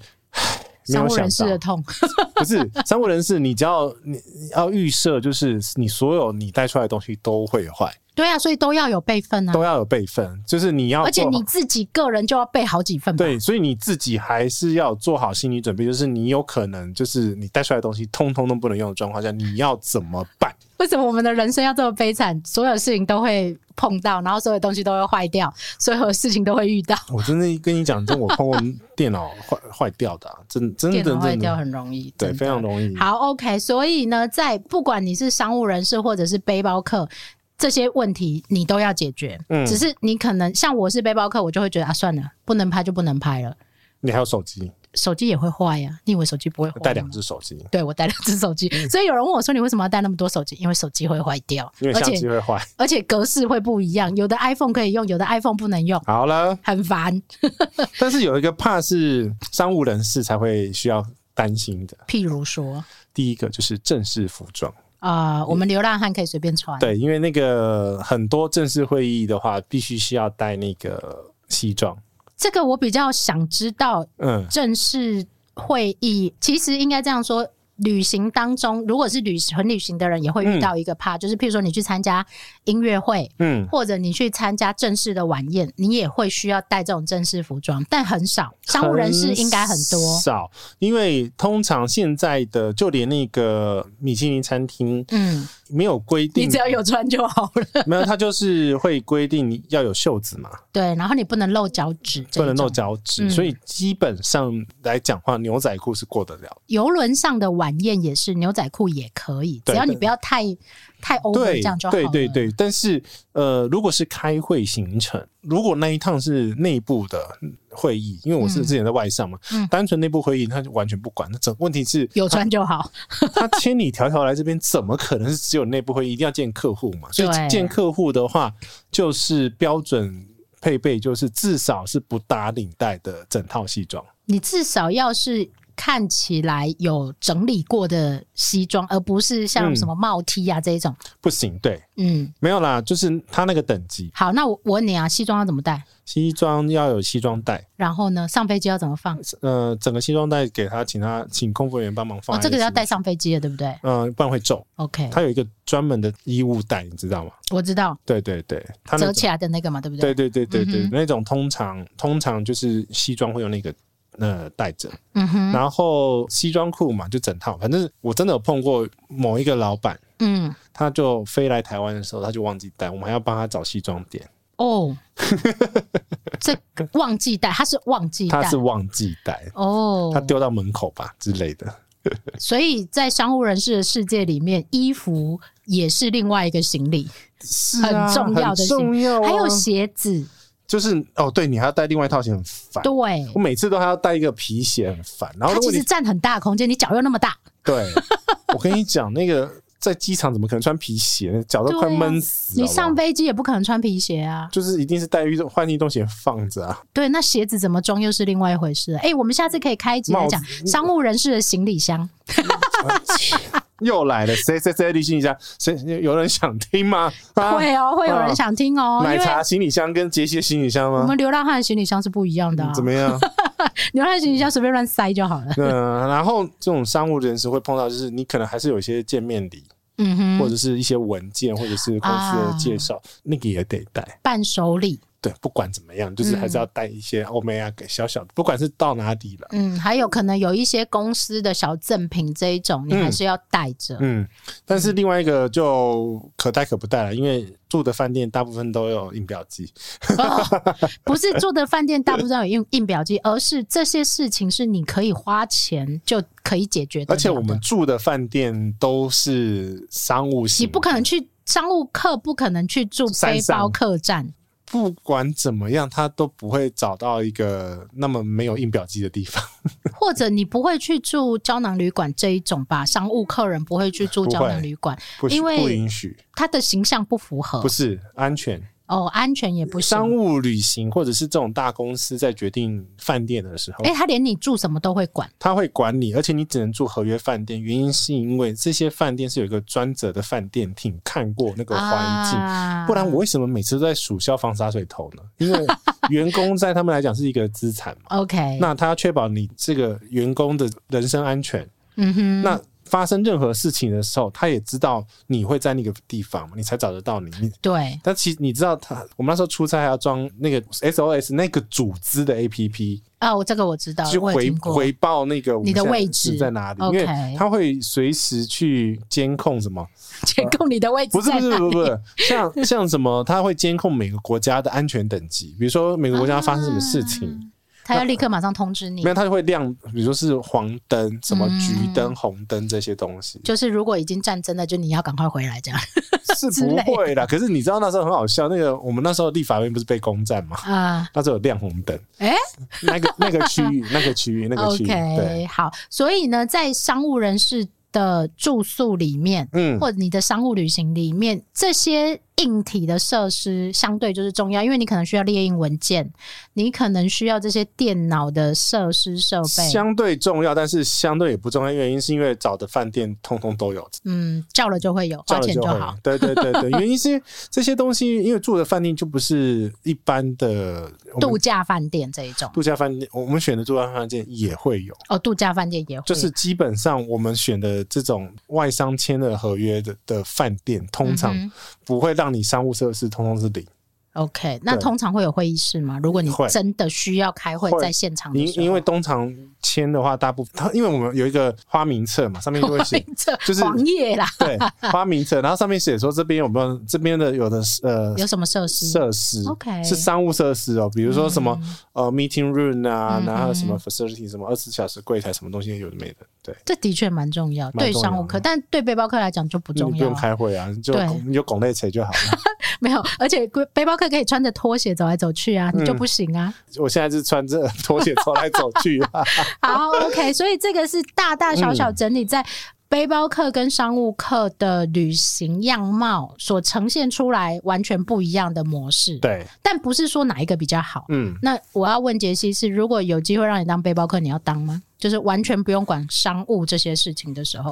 Speaker 2: 商务人士
Speaker 1: 的痛。
Speaker 2: 不是商务人士，你只要你要预设，就是你所有你带出来的东西都会坏。
Speaker 1: 对啊，所以都要有备份啊，
Speaker 2: 都要有备份，就是你要，
Speaker 1: 而且你自己个人就要备好几份。
Speaker 2: 对，所以你自己还是要做好心理准备，就是你有可能就是你带出来的东西通通都不能用的状况下，你要怎么办？
Speaker 1: 为什么我们的人生要这么悲惨？所有事情都会碰到，然后所有东西都会坏掉，所有事情都会遇到。
Speaker 2: 我真的跟你讲，真我碰过电脑坏坏掉的、啊，真真的电脑
Speaker 1: 坏掉很容易，
Speaker 2: 对，非常容易。
Speaker 1: 好，OK，所以呢，在不管你是商务人士或者是背包客，这些问题你都要解决。嗯，只是你可能像我是背包客，我就会觉得啊，算了，不能拍就不能拍了。
Speaker 2: 你还有手机。
Speaker 1: 手机也会坏呀？你以为手机不会坏？
Speaker 2: 带两只手机？
Speaker 1: 对，我带两只手机，所以有人问我说：“你为什么要带那么多手机？”因为手机会坏掉，
Speaker 2: 因为相机会坏，
Speaker 1: 而且格式会不一样，有的 iPhone 可以用，有的 iPhone 不能用。
Speaker 2: 好了，
Speaker 1: 很烦。
Speaker 2: 但是有一个怕是商务人士才会需要担心的，
Speaker 1: 譬如说，
Speaker 2: 第一个就是正式服装
Speaker 1: 啊，呃，我们流浪汉可以随便穿。
Speaker 2: 对，因为那个很多正式会议的话，必须需要带那个西装。
Speaker 1: 这个我比较想知道，嗯，正式。会议其实应该这样说。旅行当中，如果是旅纯旅行的人，也会遇到一个怕，嗯、就是譬如说你去参加音乐会，嗯，或者你去参加正式的晚宴，你也会需要带这种正式服装，但很少。商务人士应该很多
Speaker 2: 很少，因为通常现在的就连那个米其林餐厅，嗯，没有规定，
Speaker 1: 你只要有穿就好了。
Speaker 2: 没有，它就是会规定你要有袖子嘛，
Speaker 1: 对，然后你不能露脚趾，
Speaker 2: 不能露脚趾，嗯、所以基本上来讲话，牛仔裤是过得了。
Speaker 1: 游轮上的晚晚宴也是牛仔裤也可以，只要你不要太太 over 这样就好了。
Speaker 2: 对对对，但是呃，如果是开会行程，如果那一趟是内部的会议，因为我是之前在外上嘛，嗯、单纯内部会议，他就完全不管。那整问题是
Speaker 1: 有穿就好。
Speaker 2: 他千里迢迢来这边，怎么可能是只有内部会议？一定要见客户嘛？所以见客户的话，就是标准配备，就是至少是不打领带的整套西装。
Speaker 1: 你至少要是。看起来有整理过的西装，而不是像什么帽 T 啊这一种，嗯，不
Speaker 2: 行。对，嗯，没有啦，就是他那个等级。
Speaker 1: 好，那我我问你啊，西装要怎么带？
Speaker 2: 西装要有西装带。
Speaker 1: 然后呢，上飞机要怎么放？
Speaker 2: 呃，整个西装带给他，请他请空服员帮忙放。
Speaker 1: 哦，这个要带上飞机的，对不对？
Speaker 2: 嗯、呃，不然会皱。OK，他有一个专门的衣物袋，你知道吗？
Speaker 1: 我知道。
Speaker 2: 对对对，
Speaker 1: 折起来的那个嘛，对不对？
Speaker 2: 对对对对对，嗯、那种通常通常就是西装会有那个。呃，带着，嗯哼，然后西装裤嘛，就整套。反正我真的有碰过某一个老板，嗯，他就飞来台湾的时候，他就忘记带，我们还要帮他找西装店。哦，
Speaker 1: 这忘记带，他是忘记带，
Speaker 2: 他是忘记带。哦，他丢到门口吧之类的。
Speaker 1: 所以在商务人士的世界里面，衣服也是另外一个行李，是啊，很重要的行李，还有鞋子。
Speaker 2: 就是哦，对，你还要带另外一套鞋，很烦。对，我每次都还要带一个皮鞋，很烦。然后
Speaker 1: 它其实占很大的空间，你脚又那么大。
Speaker 2: 对，我跟你讲，那个在机场怎么可能穿皮鞋？脚都快闷死了。
Speaker 1: 你上飞机也不可能穿皮鞋啊。
Speaker 2: 就是一定是带运动换运动鞋放着啊。对，
Speaker 1: 那鞋子怎么装又是另外一回事。哎，我们下次可以开一集来讲商务人士的行李箱。
Speaker 2: 又来了，谁谁谁旅行李箱？谁有人想听吗？
Speaker 1: 会哦，会有人想听哦。
Speaker 2: 奶茶行李箱跟杰西的行李箱吗？
Speaker 1: 我们流浪汉的行李箱是不一样的。
Speaker 2: 怎么样？
Speaker 1: 流浪汉行李箱随便乱塞就好了。
Speaker 2: 嗯，然后这种商务人士会碰到，就是你可能还是有一些见面礼，嗯哼，或者是一些文件，或者是公司的介绍，那个也得带
Speaker 1: 伴手礼。
Speaker 2: 对，不管怎么样，就是还是要带一些欧美啊，给小小的，不管是到哪里了。
Speaker 1: 嗯，还有可能有一些公司的小赠品这一种，你还是要带着。
Speaker 2: 嗯，但是另外一个就可带可不带了，因为住的饭店大部分都有印表机。
Speaker 1: 哦，不是住的饭店大部分都有印印表机，而是这些事情是你可以花钱就可以解决的。
Speaker 2: 而且我们住的饭店都是商务型，
Speaker 1: 你不可能去商务客，不可能去住背包客栈。
Speaker 2: 不管怎么样，他都不会找到一个那么没有印表机的地方。
Speaker 1: 或者你不会去住胶囊旅馆这一种吧？商务客人不会去住胶囊旅馆，因为
Speaker 2: 不允许，
Speaker 1: 他的形象不符合，
Speaker 2: 不是安全。
Speaker 1: 哦，安全也不行。
Speaker 2: 商务旅行或者是这种大公司在决定饭店的时候，
Speaker 1: 哎、欸，他连你住什么都会管。
Speaker 2: 他会管你，而且你只能住合约饭店。原因是因为这些饭店是有一个专责的饭店厅看过那个环境，啊、不然我为什么每次都在数消防洒水头呢？因为员工在他们来讲是一个资产嘛。OK，那他要确保你这个员工的人身安全。嗯哼，那。发生任何事情的时候，他也知道你会在那个地方，你才找得到你。
Speaker 1: 对。
Speaker 2: 但其实你知道他，我们那时候出差还要装那个 SOS 那个组织的 APP
Speaker 1: 啊，我这个我知道，
Speaker 2: 就回回报那个
Speaker 1: 你的位置
Speaker 2: 在哪
Speaker 1: 里
Speaker 2: 因为他会随时去监控什么，
Speaker 1: 监控你的位置、呃。
Speaker 2: 不是不是不是不是，像像什么，他会监控每个国家的安全等级，比如说每个国家发生什么事情。啊
Speaker 1: 他要立刻马上通知你，
Speaker 2: 没有，他就会亮，比如说是黄灯、什么橘灯、红灯这些东西。
Speaker 1: 就是如果已经战争了，就你要赶快回来这样。
Speaker 2: 是不会啦，可是你知道那时候很好笑，那个我们那时候立法院不是被攻占吗？啊，那时候有亮红灯，哎，那个那个区域，那个区域，那个区域。
Speaker 1: OK，好，所以呢，在商务人士的住宿里面，嗯，或者你的商务旅行里面，这些。硬体的设施相对就是重要，因为你可能需要列印文件，你可能需要这些电脑的设施设备。
Speaker 2: 相对重要，但是相对也不重要，原因是因为找的饭店通通都有。
Speaker 1: 嗯，叫了就会有，花钱就好。
Speaker 2: 对对对对，原因是这些东西，因为住的饭店就不是一般的
Speaker 1: 度假饭店这一种。
Speaker 2: 度假饭店，我们选的度假饭店也会有。
Speaker 1: 哦，度假饭店也会有，
Speaker 2: 就是基本上我们选的这种外商签的合约的的饭店，通常不会让。你商务设施通通是零。
Speaker 1: OK，那通常会有会议室吗？如果你真的需要开会，在现场的，
Speaker 2: 因因为通常签的话，大部分它因为我们有一个花名册嘛，上面就会写，就是
Speaker 1: 黄页啦，
Speaker 2: 对，花名册，然后上面写说这边有没有这边的有的呃
Speaker 1: 有什么设施？
Speaker 2: 设施
Speaker 1: ，OK，
Speaker 2: 是商务设施哦，比如说什么、嗯、呃 meeting room 啊，然后什么 facility 什么二十四小时柜台什么东西有的没的，对，
Speaker 1: 这的确蛮重要，对商务客，但对背包客来讲就不重要，
Speaker 2: 你不用开会啊，就你就拱内扯就好了。
Speaker 1: 没有，而且背包客可以穿着拖鞋走来走去啊，你就不行啊。
Speaker 2: 嗯、我现在是穿着拖鞋走来走去啊。
Speaker 1: 好，OK，所以这个是大大小小整理在背包客跟商务客的旅行样貌所呈现出来完全不一样的模式。
Speaker 2: 对，
Speaker 1: 但不是说哪一个比较好。嗯，那我要问杰西是，如果有机会让你当背包客，你要当吗？就是完全不用管商务这些事情的时候，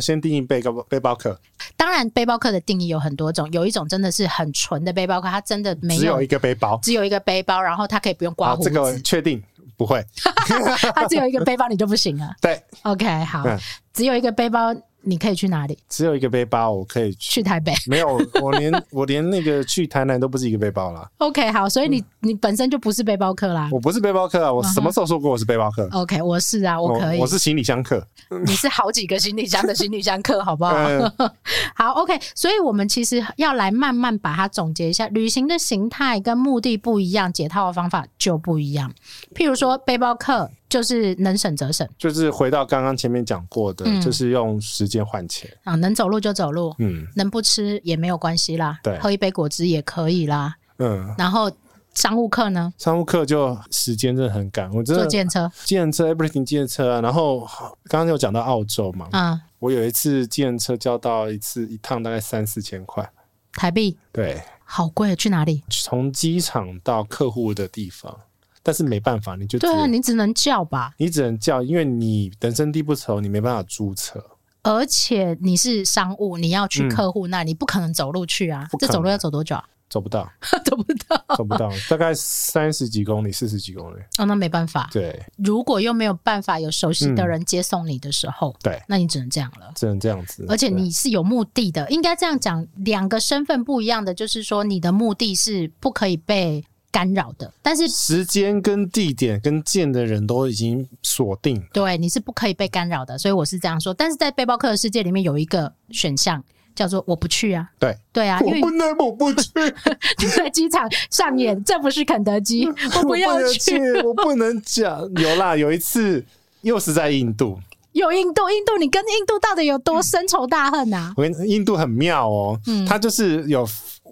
Speaker 2: 先定义背包背包客。
Speaker 1: 当然，背包客的定义有很多种，有一种真的是很纯的背包客，他真的没有
Speaker 2: 只有一个背包，
Speaker 1: 只有一个背包，然后他可以不用刮胡子。
Speaker 2: 这个确定不会，
Speaker 1: 他只有一个背包，你就不行了。
Speaker 2: 对
Speaker 1: ，OK，好，嗯，只有一个背包。你可以去哪里？
Speaker 2: 只有一个背包，我可以去，
Speaker 1: 去台北。
Speaker 2: 没有，我连 我连那个去台南都不是一个背包啦。
Speaker 1: OK，好，所以你、嗯、你本身就不是背包客啦。
Speaker 2: 我不是背包客啊，我什么时候说过我是背包客
Speaker 1: ？OK，我是啊，我可以。
Speaker 2: 我，我是行李箱客。
Speaker 1: 你是好几个行李箱的行李箱客，好不好？嗯、好，OK，所以我们其实要来慢慢把它总结一下，旅行的形态跟目的不一样，解套的方法就不一样。譬如说，背包客。就是能省则省，
Speaker 2: 就是回到刚刚前面讲过的，嗯、就是用时间换钱
Speaker 1: 啊，能走路就走路，嗯，能不吃也没有关系啦，
Speaker 2: 对，
Speaker 1: 喝一杯果汁也可以啦，嗯，然后商务客呢？
Speaker 2: 商务客就时间真的很赶，我真的
Speaker 1: 坐计程车，
Speaker 2: 计程车 everything 计程车啊，然后刚刚有讲到澳洲嘛，嗯，我有一次计程车交到一次一趟大概三四千块。
Speaker 1: 台币，
Speaker 2: 对，
Speaker 1: 好贵，去哪里？
Speaker 2: 从机场到客户的地方。但是没办法，你就
Speaker 1: 对啊，你只能叫吧，
Speaker 2: 你只能叫，因为你人生地不熟，你没办法租车，
Speaker 1: 而且你是商务，你要去客户那里，你不可能走路去啊，这走路要走多久啊？
Speaker 2: 走不到，
Speaker 1: 走不到，
Speaker 2: 走不到，大概三十几公里、四十几公里。
Speaker 1: 哦，那没办法。
Speaker 2: 对，
Speaker 1: 如果又没有办法有熟悉的人接送你的时候，
Speaker 2: 对、嗯，
Speaker 1: 那你只能这样了，
Speaker 2: 只能这样子。
Speaker 1: 而且你是有目的的，应该这样讲，两个身份不一样的，就是说你的目的是不可以被。干扰的，但是
Speaker 2: 时间跟地点跟见的人都已经锁定，
Speaker 1: 对，你是不可以被干扰的，所以我是这样说。但是在背包客的世界里面有一个选项叫做我不去啊，
Speaker 2: 对。
Speaker 1: 对啊，
Speaker 2: 我不能我不去，
Speaker 1: 就在机场上演这不是肯德基，我不要去，
Speaker 2: 我不能讲。有啦，有一次又是在印度，
Speaker 1: 有印度，印度，你跟印度到底有多深仇大恨啊？
Speaker 2: 我跟印度很妙哦，嗯，他就是有。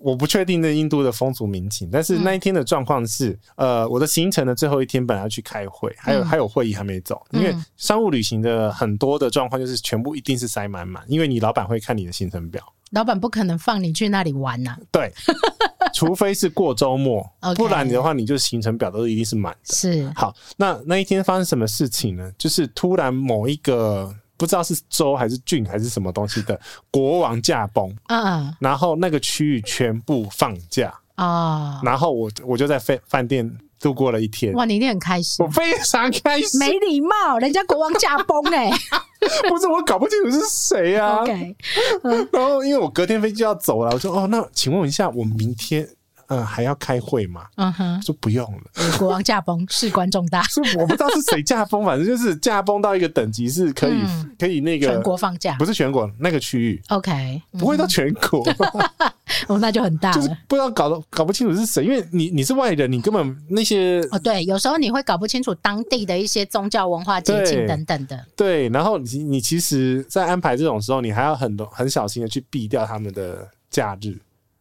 Speaker 2: 我不确定那印度的风俗民情，但是那一天的状况是，嗯、呃，我的行程的最后一天本来要去开会，还有、嗯、还有会议还没走，因为商务旅行的很多的状况就是全部一定是塞满满，因为你老板会看你的行程表，
Speaker 1: 老板不可能放你去那里玩呐、啊，
Speaker 2: 对，除非是过周末，不然的话你就行程表都一定是满的。
Speaker 1: 是，
Speaker 2: 好，那那一天发生什么事情呢？就是突然某一个。不知道是州还是郡还是什么东西的国王驾崩，嗯，然后那个区域全部放假啊，然后我我就在饭饭店度过了一天。
Speaker 1: 哇，你一定很开心，
Speaker 2: 我非常开心。
Speaker 1: 没礼貌，人家国王驾崩哎、欸，
Speaker 2: 不是我搞不清楚是谁啊。
Speaker 1: OK，
Speaker 2: 然后因为我隔天飞机要走了，我说哦，那请问一下，我明天。嗯，还要开会嘛？嗯哼，说不用了。
Speaker 1: 国王驾崩，事关重大。
Speaker 2: 所以我不知道是谁驾崩，反正就是驾崩到一个等级是可以，嗯、可以那个
Speaker 1: 全国放假，
Speaker 2: 不是全国那个区域。
Speaker 1: OK，
Speaker 2: 不会到全国。
Speaker 1: 哦，那就很大了，
Speaker 2: 就是不知道搞得搞不清楚是谁，因为你你是外人，你根本那些
Speaker 1: 哦，对，有时候你会搞不清楚当地的一些宗教文化节庆等等的。
Speaker 2: 对，然后你你其实，在安排这种时候，你还要很多很小心的去避掉他们的假日。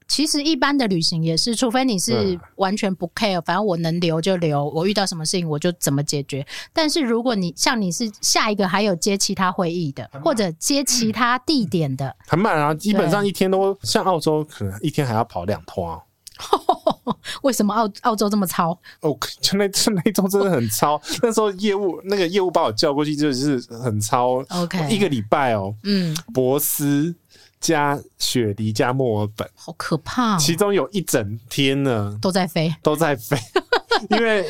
Speaker 1: 其实一般的旅行也是，除非你是完全不 care，反正我能留就留，我遇到什么事情我就怎么解决。但是如果你像你是下一个还有接其他会议的，或者接其他地点的，
Speaker 2: 很慢啊，基本上一天都像澳洲，可能一天还要跑两趟啊。
Speaker 1: 为什么澳澳洲这么糙？
Speaker 2: 哦，就 那就那一周真的很糙。那时候业务那个业务把我叫过去，就是很糙。
Speaker 1: OK，
Speaker 2: 一个礼拜哦，嗯，博斯。加雪梨加墨尔本，
Speaker 1: 好可怕哦！
Speaker 2: 其中有一整天呢，
Speaker 1: 都在飞，
Speaker 2: 都在飞，因为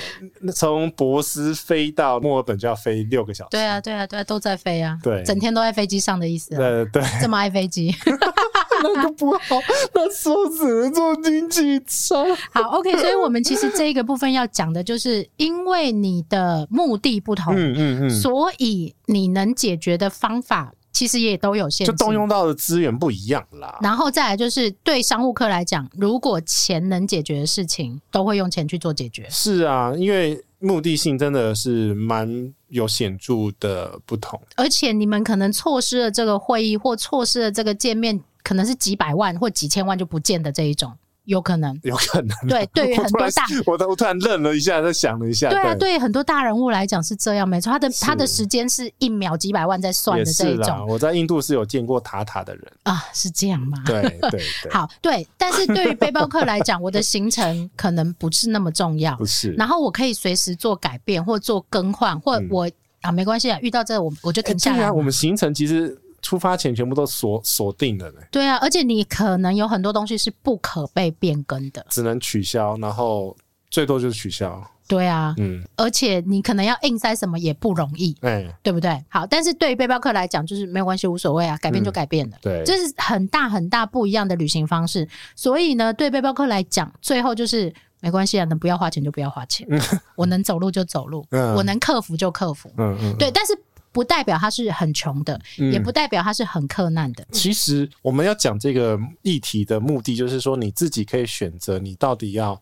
Speaker 2: 从博斯飞到墨尔本就要飞六个小时。
Speaker 1: 对啊，对啊，对啊，都在飞啊，
Speaker 2: 对，
Speaker 1: 整天都在飞机上的意思。
Speaker 2: 对对，
Speaker 1: 这么爱飞机，
Speaker 2: 那个不好，那说只能坐经济舱。
Speaker 1: 好，OK，所以我们其实这一个部分要讲的就是，因为你的目的不同，嗯嗯嗯，所以你能解决的方法。其实也都有限制，
Speaker 2: 就动用到的资源不一样啦。
Speaker 1: 然后再来就是对商务客来讲，如果钱能解决的事情，都会用钱去做解决。
Speaker 2: 是啊，因为目的性真的是蛮有显著的不同。
Speaker 1: 而且你们可能错失了这个会议，或错失了这个见面，可能是几百万或几千万就不见的这一种。有可能，
Speaker 2: 有可能。
Speaker 1: 对，对于很多大，
Speaker 2: 我突我突然愣了一下，再想了一下。
Speaker 1: 对啊，对于很多大人物来讲是这样，没错。他的他的时间是一秒几百万在算的这一种。
Speaker 2: 我在印度是有见过塔塔的人
Speaker 1: 啊，是这样吗？
Speaker 2: 对对对。
Speaker 1: 好，对，但是对于背包客来讲，我的行程可能不是那么重要，
Speaker 2: 不是。
Speaker 1: 然后我可以随时做改变或做更换，或我、嗯、啊没关系啊，遇到这我我就停下来。
Speaker 2: 对啊，我们行程其实。出发前全部都锁锁定了呢。
Speaker 1: 对啊，而且你可能有很多东西是不可被变更的，
Speaker 2: 只能取消，然后最多就是取消。
Speaker 1: 对啊，嗯，而且你可能要硬塞什么也不容易，哎，对不对？好，但是对于背包客来讲，就是没有关系，无所谓啊，改变就改变了。
Speaker 2: 对，
Speaker 1: 这是很大很大不一样的旅行方式。所以呢，对背包客来讲，最后就是没关系啊，能不要花钱就不要花钱，我能走路就走路，我能克服就克服。嗯嗯，对，但是。不代表他是很穷的，嗯，也不代表他是很克难的。
Speaker 2: 其实我们要讲这个议题的目的，就是说你自己可以选择，你到底要，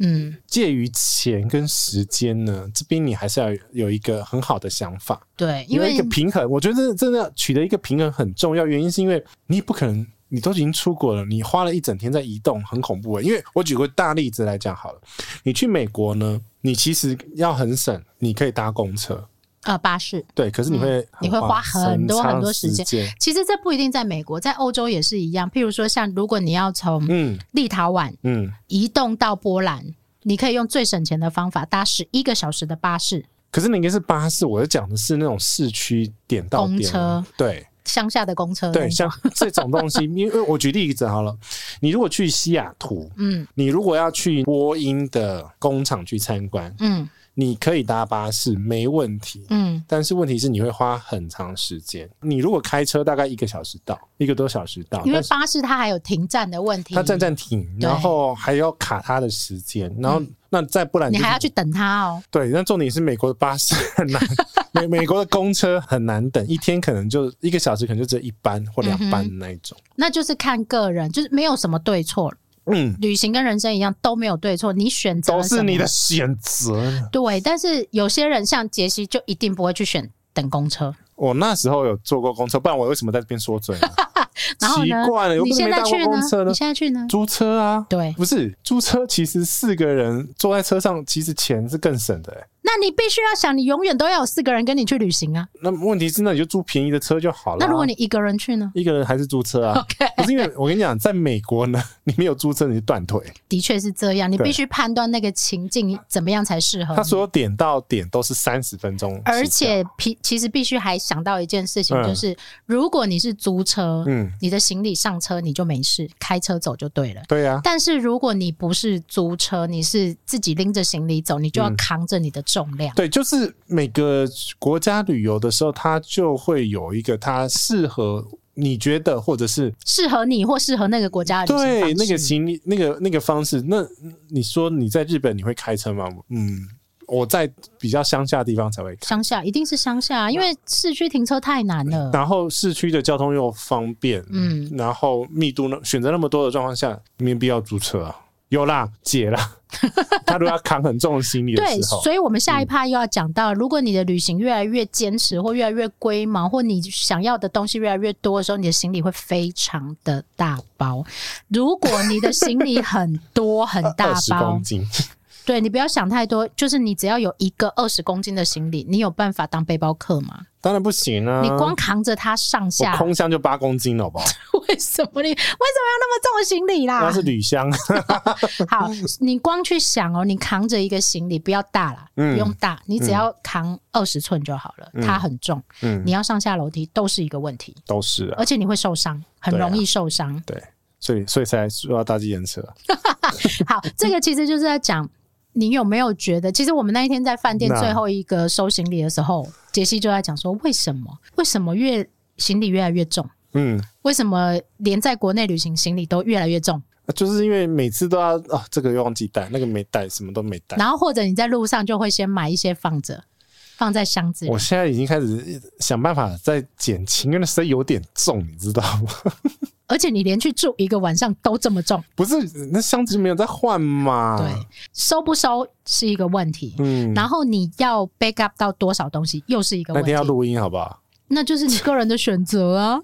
Speaker 2: 嗯，介于钱跟时间呢，这边你还是要有一个很好的想法。
Speaker 1: 对，因为
Speaker 2: 一个平衡，我觉得真的取得一个平衡很重要。原因是因为你不可能，你都已经出国了，你花了一整天在移动，很恐怖。因为我举个大例子来讲好了，你去美国呢，你其实要很省，你可以搭公车。
Speaker 1: 呃，巴士
Speaker 2: 对，可是你会、嗯、
Speaker 1: 你会花很多很多时间。其实这不一定在美国，在欧洲也是一样。譬如说，像如果你要从立陶宛嗯移动到波兰、嗯，你可以用最省钱的方法搭十一个小时的巴士。
Speaker 2: 可是那应该是巴士，我要讲的是那种市区点到点
Speaker 1: 公车，
Speaker 2: 对，
Speaker 1: 乡下的公车，
Speaker 2: 对，像 这种东西。因为我举例子好了，你如果去西雅图，嗯，你如果要去波音的工厂去参观，嗯。你可以搭巴士没问题，嗯，但是问题是你会花很长时间。你如果开车大概一个小时到，一个多小时到，
Speaker 1: 因为巴士它还有停站的问题，
Speaker 2: 它站站停，然后还要卡它的时间，然后、嗯、那再不然、就是、
Speaker 1: 你还要去等它哦。
Speaker 2: 对，那重点是美国的巴士很难，美美国的公车很难等，一天可能就一个小时，可能就只有一班或两班的那一种、嗯。
Speaker 1: 那就是看个人，就是没有什么对错。嗯，旅行跟人生一样都没有对错，你选择
Speaker 2: 都是你的选择。
Speaker 1: 对，但是有些人像杰西就一定不会去选等公车。
Speaker 2: 我那时候有坐过公车，不然我为什么在这边说嘴呢？
Speaker 1: 然后呢？
Speaker 2: 奇怪了，你现在去呢？
Speaker 1: 你现在去呢？
Speaker 2: 租车啊？
Speaker 1: 对，
Speaker 2: 不是租车，其实四个人坐在车上，其实钱是更省的、欸。
Speaker 1: 那你必须要想，你永远都要有四个人跟你去旅行啊。
Speaker 2: 那问题是，那你就租便宜的车就好了。
Speaker 1: 那如果你一个人去呢？
Speaker 2: 一个人还是租车啊？OK。不是因为我跟你讲，在美国呢，你没有租车你就断腿。
Speaker 1: 的确是这样，你必须判断那个情境怎么样才适合。
Speaker 2: 他所有点到点都是三十分钟，
Speaker 1: 而且必其实必须还想到一件事情，就是、嗯、如果你是租车，嗯，你的行李上车你就没事，开车走就对了。
Speaker 2: 对呀、啊。
Speaker 1: 但是如果你不是租车，你是自己拎着行李走，你就要扛着你的重量。
Speaker 2: 嗯、对，就是每个国家旅游的时候，它就会有一个它适合你觉得，或者是
Speaker 1: 适合你或适合那个国家的
Speaker 2: 对那个行李那个那个方式。那你说你在日本你会开车吗？嗯，我在比较乡下的地方才会开。
Speaker 1: 乡下一定是乡下，因为市区停车太难了。
Speaker 2: 然后市区的交通又方便，嗯，然后密度呢，选择那么多的状况下，没必要租车啊。有啦，解啦。他如果要扛很重的行李的时候，
Speaker 1: 对，所以我们下一趴又要讲到，如果你的旅行越来越坚持，或越来越龟毛，或你想要的东西越来越多的时候，你的行李会非常的大包。如果你的行李很多很大包，对，你不要想太多，就是你只要有一个二十公斤的行李，你有办法当背包客吗？
Speaker 2: 当然不行啊！
Speaker 1: 你光扛着它上下，
Speaker 2: 空箱就八公斤了，好不好？
Speaker 1: 为什么你为什么要那么重的行李啦？
Speaker 2: 那是铝箱。
Speaker 1: 好，你光去想哦，你扛着一个行李不要大啦，嗯、不用大，你只要扛二十寸就好了。嗯、它很重，嗯，你要上下楼梯都是一个问题，
Speaker 2: 都是、啊，
Speaker 1: 而且你会受伤，很容易受伤、啊。
Speaker 2: 对，所以所以才说要搭计程车。
Speaker 1: 好，这个其实就是在讲。你有没有觉得，其实我们那一天在饭店最后一个收行李的时候，杰西就在讲说，为什么？为什么越行李越来越重？嗯，为什么连在国内旅行行李都越来越重？
Speaker 2: 就是因为每次都要啊，这个又忘记带，那个没带，什么都没带。
Speaker 1: 然后或者你在路上就会先买一些放着，放在箱子里。
Speaker 2: 我现在已经开始想办法在减轻，因为那实在有点重，你知道吗？
Speaker 1: 而且你连去住一个晚上都这么重，
Speaker 2: 不是？那箱子没有在换吗？
Speaker 1: 对，收不收是一个问题。嗯，然后你要 back up 到多少东西又是一个问题。
Speaker 2: 那天要录音好不好？
Speaker 1: 那就是你个人的选择啊。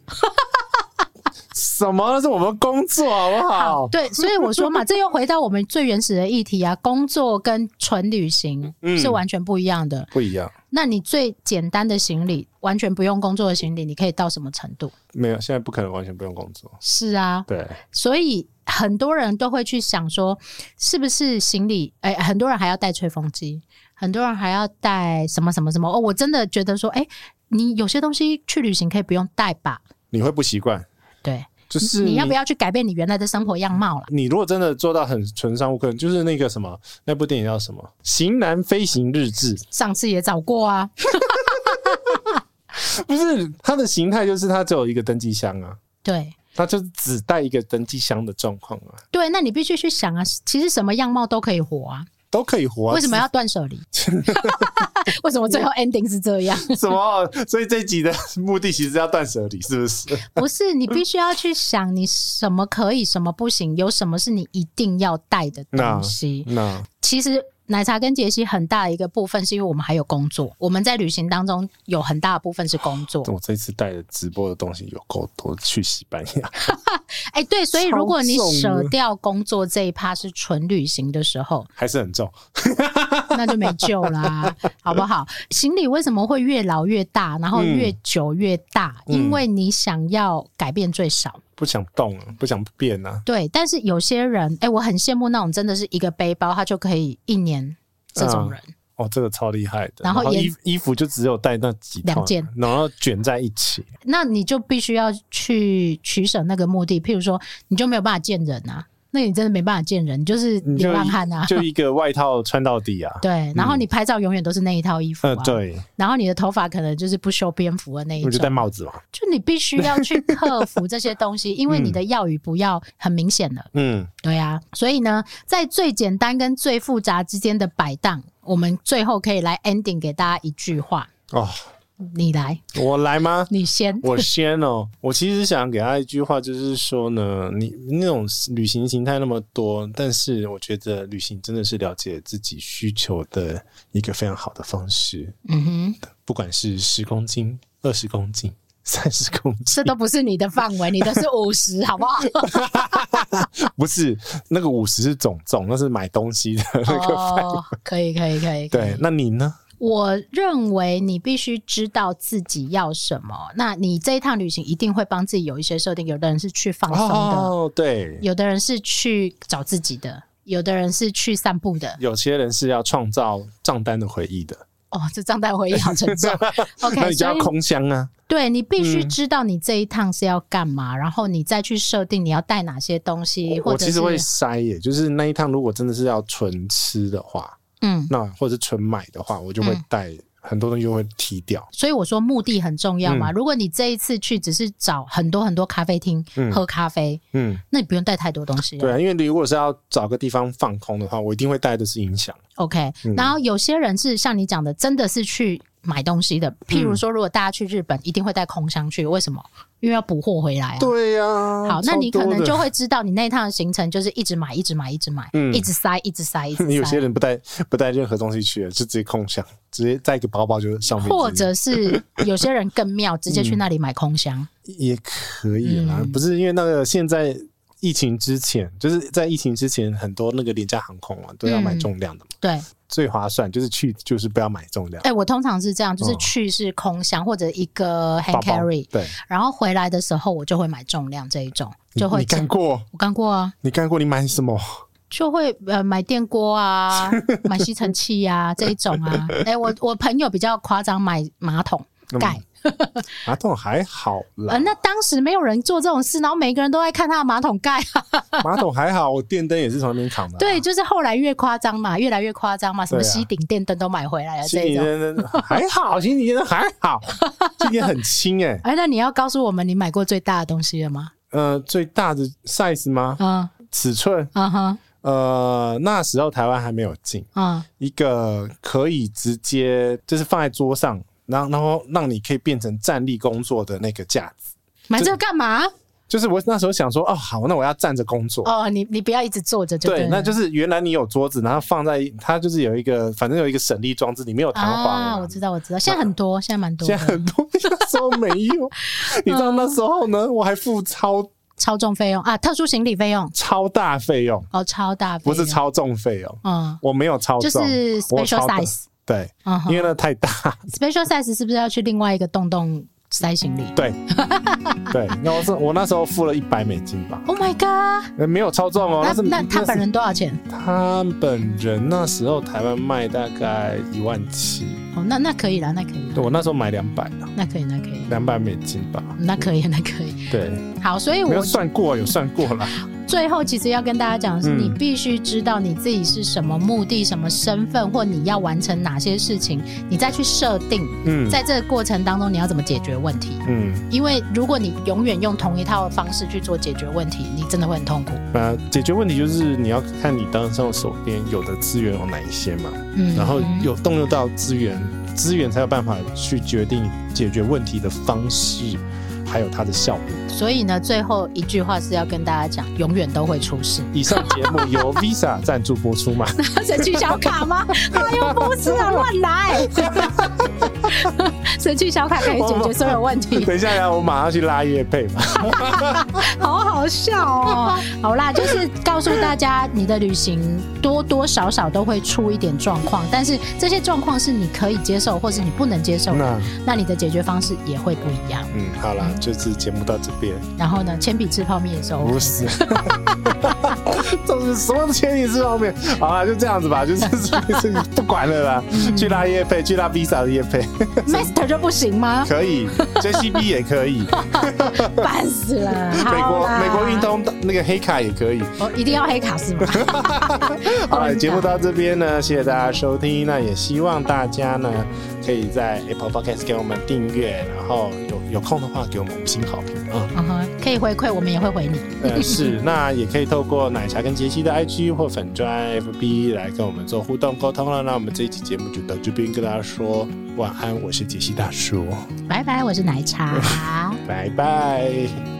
Speaker 2: 什么？那是我们工作好不好？
Speaker 1: 好，对，所以我说嘛，这又回到我们最原始的议题啊，工作跟纯旅行是完全不一样的，嗯、
Speaker 2: 不一样。
Speaker 1: 那你最简单的行李，完全不用工作的行李，你可以到什么程度？
Speaker 2: 没有，现在不可能完全不用工作。
Speaker 1: 是啊，
Speaker 2: 对，
Speaker 1: 所以很多人都会去想说，是不是行李？哎、欸，很多人还要带吹风机，很多人还要带什么什么什么？哦，我真的觉得说，哎、欸，你有些东西去旅行可以不用带吧？
Speaker 2: 你会不习惯？
Speaker 1: 对。
Speaker 2: 就是
Speaker 1: 你，你要不要去改变你原来的生活样貌了？
Speaker 2: 你如果真的做到很纯商务客，就是那个什么，那部电影叫什么《型男飞行日志》？
Speaker 1: 上次也找过啊。
Speaker 2: 不是，它的形态就是它只有一个登机箱啊。
Speaker 1: 对，
Speaker 2: 它就只带一个登机箱的状况啊。
Speaker 1: 对，那你必须去想啊，其实什么样貌都可以活啊。
Speaker 2: 都可以活
Speaker 1: 啊，为什么要断舍离？为什么最后 ending 是这样？
Speaker 2: 什么？所以这一集的目的其实要断舍离，是不是？
Speaker 1: 不是，你必须要去想，你什么可以，什么不行，有什么是你一定要带的东西。那其实。奶茶跟杰西很大的一个部分，是因为我们还有工作。我们在旅行当中有很大的部分是工作。
Speaker 2: 我这次带的直播的东西有够多，去西班牙。
Speaker 1: 哎、欸，对，所以如果你舍掉工作这一趴是纯旅行的时候，
Speaker 2: 还是很重，
Speaker 1: 那就没救啦，好不好？行李为什么会越老越大，然后越久越大？嗯、因为你想要改变最少。
Speaker 2: 不想动了，不想变啊。
Speaker 1: 对，但是有些人，哎、欸，我很羡慕那种真的是一个背包，他就可以一年这种人。嗯、
Speaker 2: 哦，这个超厉害的。
Speaker 1: 然后，
Speaker 2: 衣衣服就只有带那几两件，然后卷在一起。
Speaker 1: 那你就必须要去取舍那个目的，譬如说，你就没有办法见人啊。那你真的没办法见人，你就是流浪汉啊！
Speaker 2: 就一个外套穿到底啊。
Speaker 1: 对，然后你拍照永远都是那一套衣服啊。
Speaker 2: 呃、对。
Speaker 1: 然后你的头发可能就是不修边幅的那一种。
Speaker 2: 我就戴帽子嘛。
Speaker 1: 就你必须要去 克服这些东西，因为你的要与不要很明显了。嗯。对啊，所以呢，在最简单跟最复杂之间的摆荡，我们最后可以来 ending 给大家一句话哦。你来，
Speaker 2: 我来吗？
Speaker 1: 你先，
Speaker 2: 我先哦。我其实想给他一句话，就是说呢，你那种旅行形态那么多，但是我觉得旅行真的是了解自己需求的一个非常好的方式。嗯哼，不管是十公斤、二十公斤、三十公斤，
Speaker 1: 这都不是你的范围，你的是五十，好不好？
Speaker 2: 不是，那个五十是总重，那是买东西的那个范围。
Speaker 1: 哦，可以，可以，可以。
Speaker 2: 对，那你呢？
Speaker 1: 我认为你必须知道自己要什么。那你这一趟旅行一定会帮自己有一些设定。有的人是去放松的，
Speaker 2: 哦，对；
Speaker 1: 有的人是去找自己的，有的人是去散步的，
Speaker 2: 有些人是要创造账单的回忆的。
Speaker 1: 哦，这账单回忆好沉重。OK，
Speaker 2: 那你就要空箱啊。
Speaker 1: 对，你必须知道你这一趟是要干嘛，嗯、然后你再去设定你要带哪些东西。或者
Speaker 2: 我其实会筛耶，就是那一趟如果真的是要纯吃的话。嗯，那或者是纯买的话，我就会带很多东西，就会踢掉。嗯。所
Speaker 1: 以我说目的很重要嘛。嗯、如果你这一次去只是找很多很多咖啡厅、嗯、喝咖啡，嗯，那你不用带太多东西。
Speaker 2: 对啊，因为你如果是要找个地方放空的话，我一定会带的是音响。
Speaker 1: OK，嗯、然后有些人是像你讲的，真的是去。买东西的，譬如说，如果大家去日本，一定会带空箱去，为什么？因为要补货回来啊。
Speaker 2: 对呀、啊。
Speaker 1: 好，那你可能就会知道，你那一趟的行程就是一直买，一直买，一直买，嗯、一直塞，一直塞，一直塞。
Speaker 2: 有些人不带不带任何东西去了，就直接空箱，直接带一个包包就上面。
Speaker 1: 或者是有些人更妙，直接去那里买空箱、嗯、
Speaker 2: 也可以啦。嗯、不是因为那个现在疫情之前，就是在疫情之前，很多那个廉价航空啊都要买重量的嘛。
Speaker 1: 嗯、对。
Speaker 2: 最划算就是去，就是不要买重量。
Speaker 1: 哎、欸，我通常是这样，就是去是空箱或者一个 hand carry，
Speaker 2: 对，
Speaker 1: 然后回来的时候我就会买重量这一种，就会。
Speaker 2: 你干过？
Speaker 1: 我干过啊。你
Speaker 2: 干过？你买什么？
Speaker 1: 就会呃买电锅啊，买吸尘器啊这一种啊。哎、欸，我我朋友比较夸张，买马桶盖。
Speaker 2: 马桶还好啦，
Speaker 1: 呃，那当时没有人做这种事，然后每个人都在看他的马桶盖。
Speaker 2: 马桶还好，我电灯也是从那边扛的。
Speaker 1: 对，就是后来越夸张嘛，越来越夸张嘛，什么吸顶电灯都买回来了。这种
Speaker 2: 电灯还好，吸顶电灯还好，今天很轻哎。
Speaker 1: 哎，那你要告诉我们你买过最大的东西了吗？
Speaker 2: 呃，最大的 size 吗？嗯，尺寸。嗯哼。呃，那时候台湾还没有进。嗯，一个可以直接就是放在桌上。然后，然后让你可以变成站立工作的那个架子。
Speaker 1: 买这个干嘛？
Speaker 2: 就是我那时候想说，哦，好，那我要站着工作。
Speaker 1: 哦，你你不要一直坐着就对。
Speaker 2: 对，那就是原来你有桌子，然后放在它就是有一个，反正有一个省力装置，里面有弹簧啊。
Speaker 1: 我知道，我知道，现在很多，现在蛮多。
Speaker 2: 现在很多，那时候没有。你知道那时候呢？我还付超
Speaker 1: 超重费用啊，特殊行李费用，
Speaker 2: 超大费用
Speaker 1: 哦，超大费
Speaker 2: 不是超重费用。嗯，我没有超重，
Speaker 1: 就是 special size。
Speaker 2: 对，因为那太大。
Speaker 1: Special size 是不是要去另外一个洞洞塞行李？
Speaker 2: 对，对。那我是我那时候付了一百美金吧。
Speaker 1: Oh my god！
Speaker 2: 没有超重哦。
Speaker 1: 那那他本人多少钱？
Speaker 2: 他本人那时候台湾卖大概一万七。
Speaker 1: 哦，那那可以了，那可以。
Speaker 2: 对，我那时候买两百了。
Speaker 1: 那可以，那可以。
Speaker 2: 两百美金吧。
Speaker 1: 那可以，那可以。
Speaker 2: 对。
Speaker 1: 好，所以我
Speaker 2: 有算过，有算过了。
Speaker 1: 最后，其实要跟大家讲的是，你必须知道你自己是什么目的、什么身份，或你要完成哪些事情，你再去设定。嗯，在这个过程当中，你要怎么解决问题？嗯，因为如果你永远用同一套方式去做解决问题，你真的会很痛苦。
Speaker 2: 那解决问题就是你要看你当上手边有的资源有哪一些嘛，然后有动用到资源，资源才有办法去决定解决问题的方式。还有它的效率，
Speaker 1: 所以呢，最后一句话是要跟大家讲，永远都会出事。
Speaker 2: 以上节目由 Visa 赞助播出吗？
Speaker 1: 神奇小卡吗？哎呦，不是啊，乱来！神奇小卡可以解决所有问题。
Speaker 2: 等一下呀，我马上去拉业配嘛。
Speaker 1: 好好笑哦！好啦，就是告诉大家，你的旅行多多少少都会出一点状况，但是这些状况是你可以接受，或是你不能接受的，那，那你的解决方式也会不一样。
Speaker 2: 嗯，好啦。这次节目到这边，
Speaker 1: 然后呢，铅笔吃泡面的时候
Speaker 2: 不是，这是什么铅笔吃泡面？好了，就这样子吧，就是 不管了啦，去拉夜配，去拉 Visa 的夜配
Speaker 1: ，Master 就不行吗？
Speaker 2: 可以，JCB 也可以，
Speaker 1: 烦死了。
Speaker 2: 美国美国运通那个黑卡也可以，
Speaker 1: 哦，一定要黑卡是吗？
Speaker 2: 好了，节目到这边呢，谢谢大家收听，那也希望大家呢可以在 Apple Podcast 给我们订阅，然后有有空的话给我们五星好评啊，
Speaker 1: 嗯哼，可以回馈，我们也会回你。
Speaker 2: 呃，是，那也可以透过奶茶跟杰西的 IG 或粉砖 FB 来跟我们做互动沟通了。那我们这一期节目就到这边跟大家说晚安，我是杰西大叔，
Speaker 1: 拜拜，我是奶茶，
Speaker 2: 拜拜。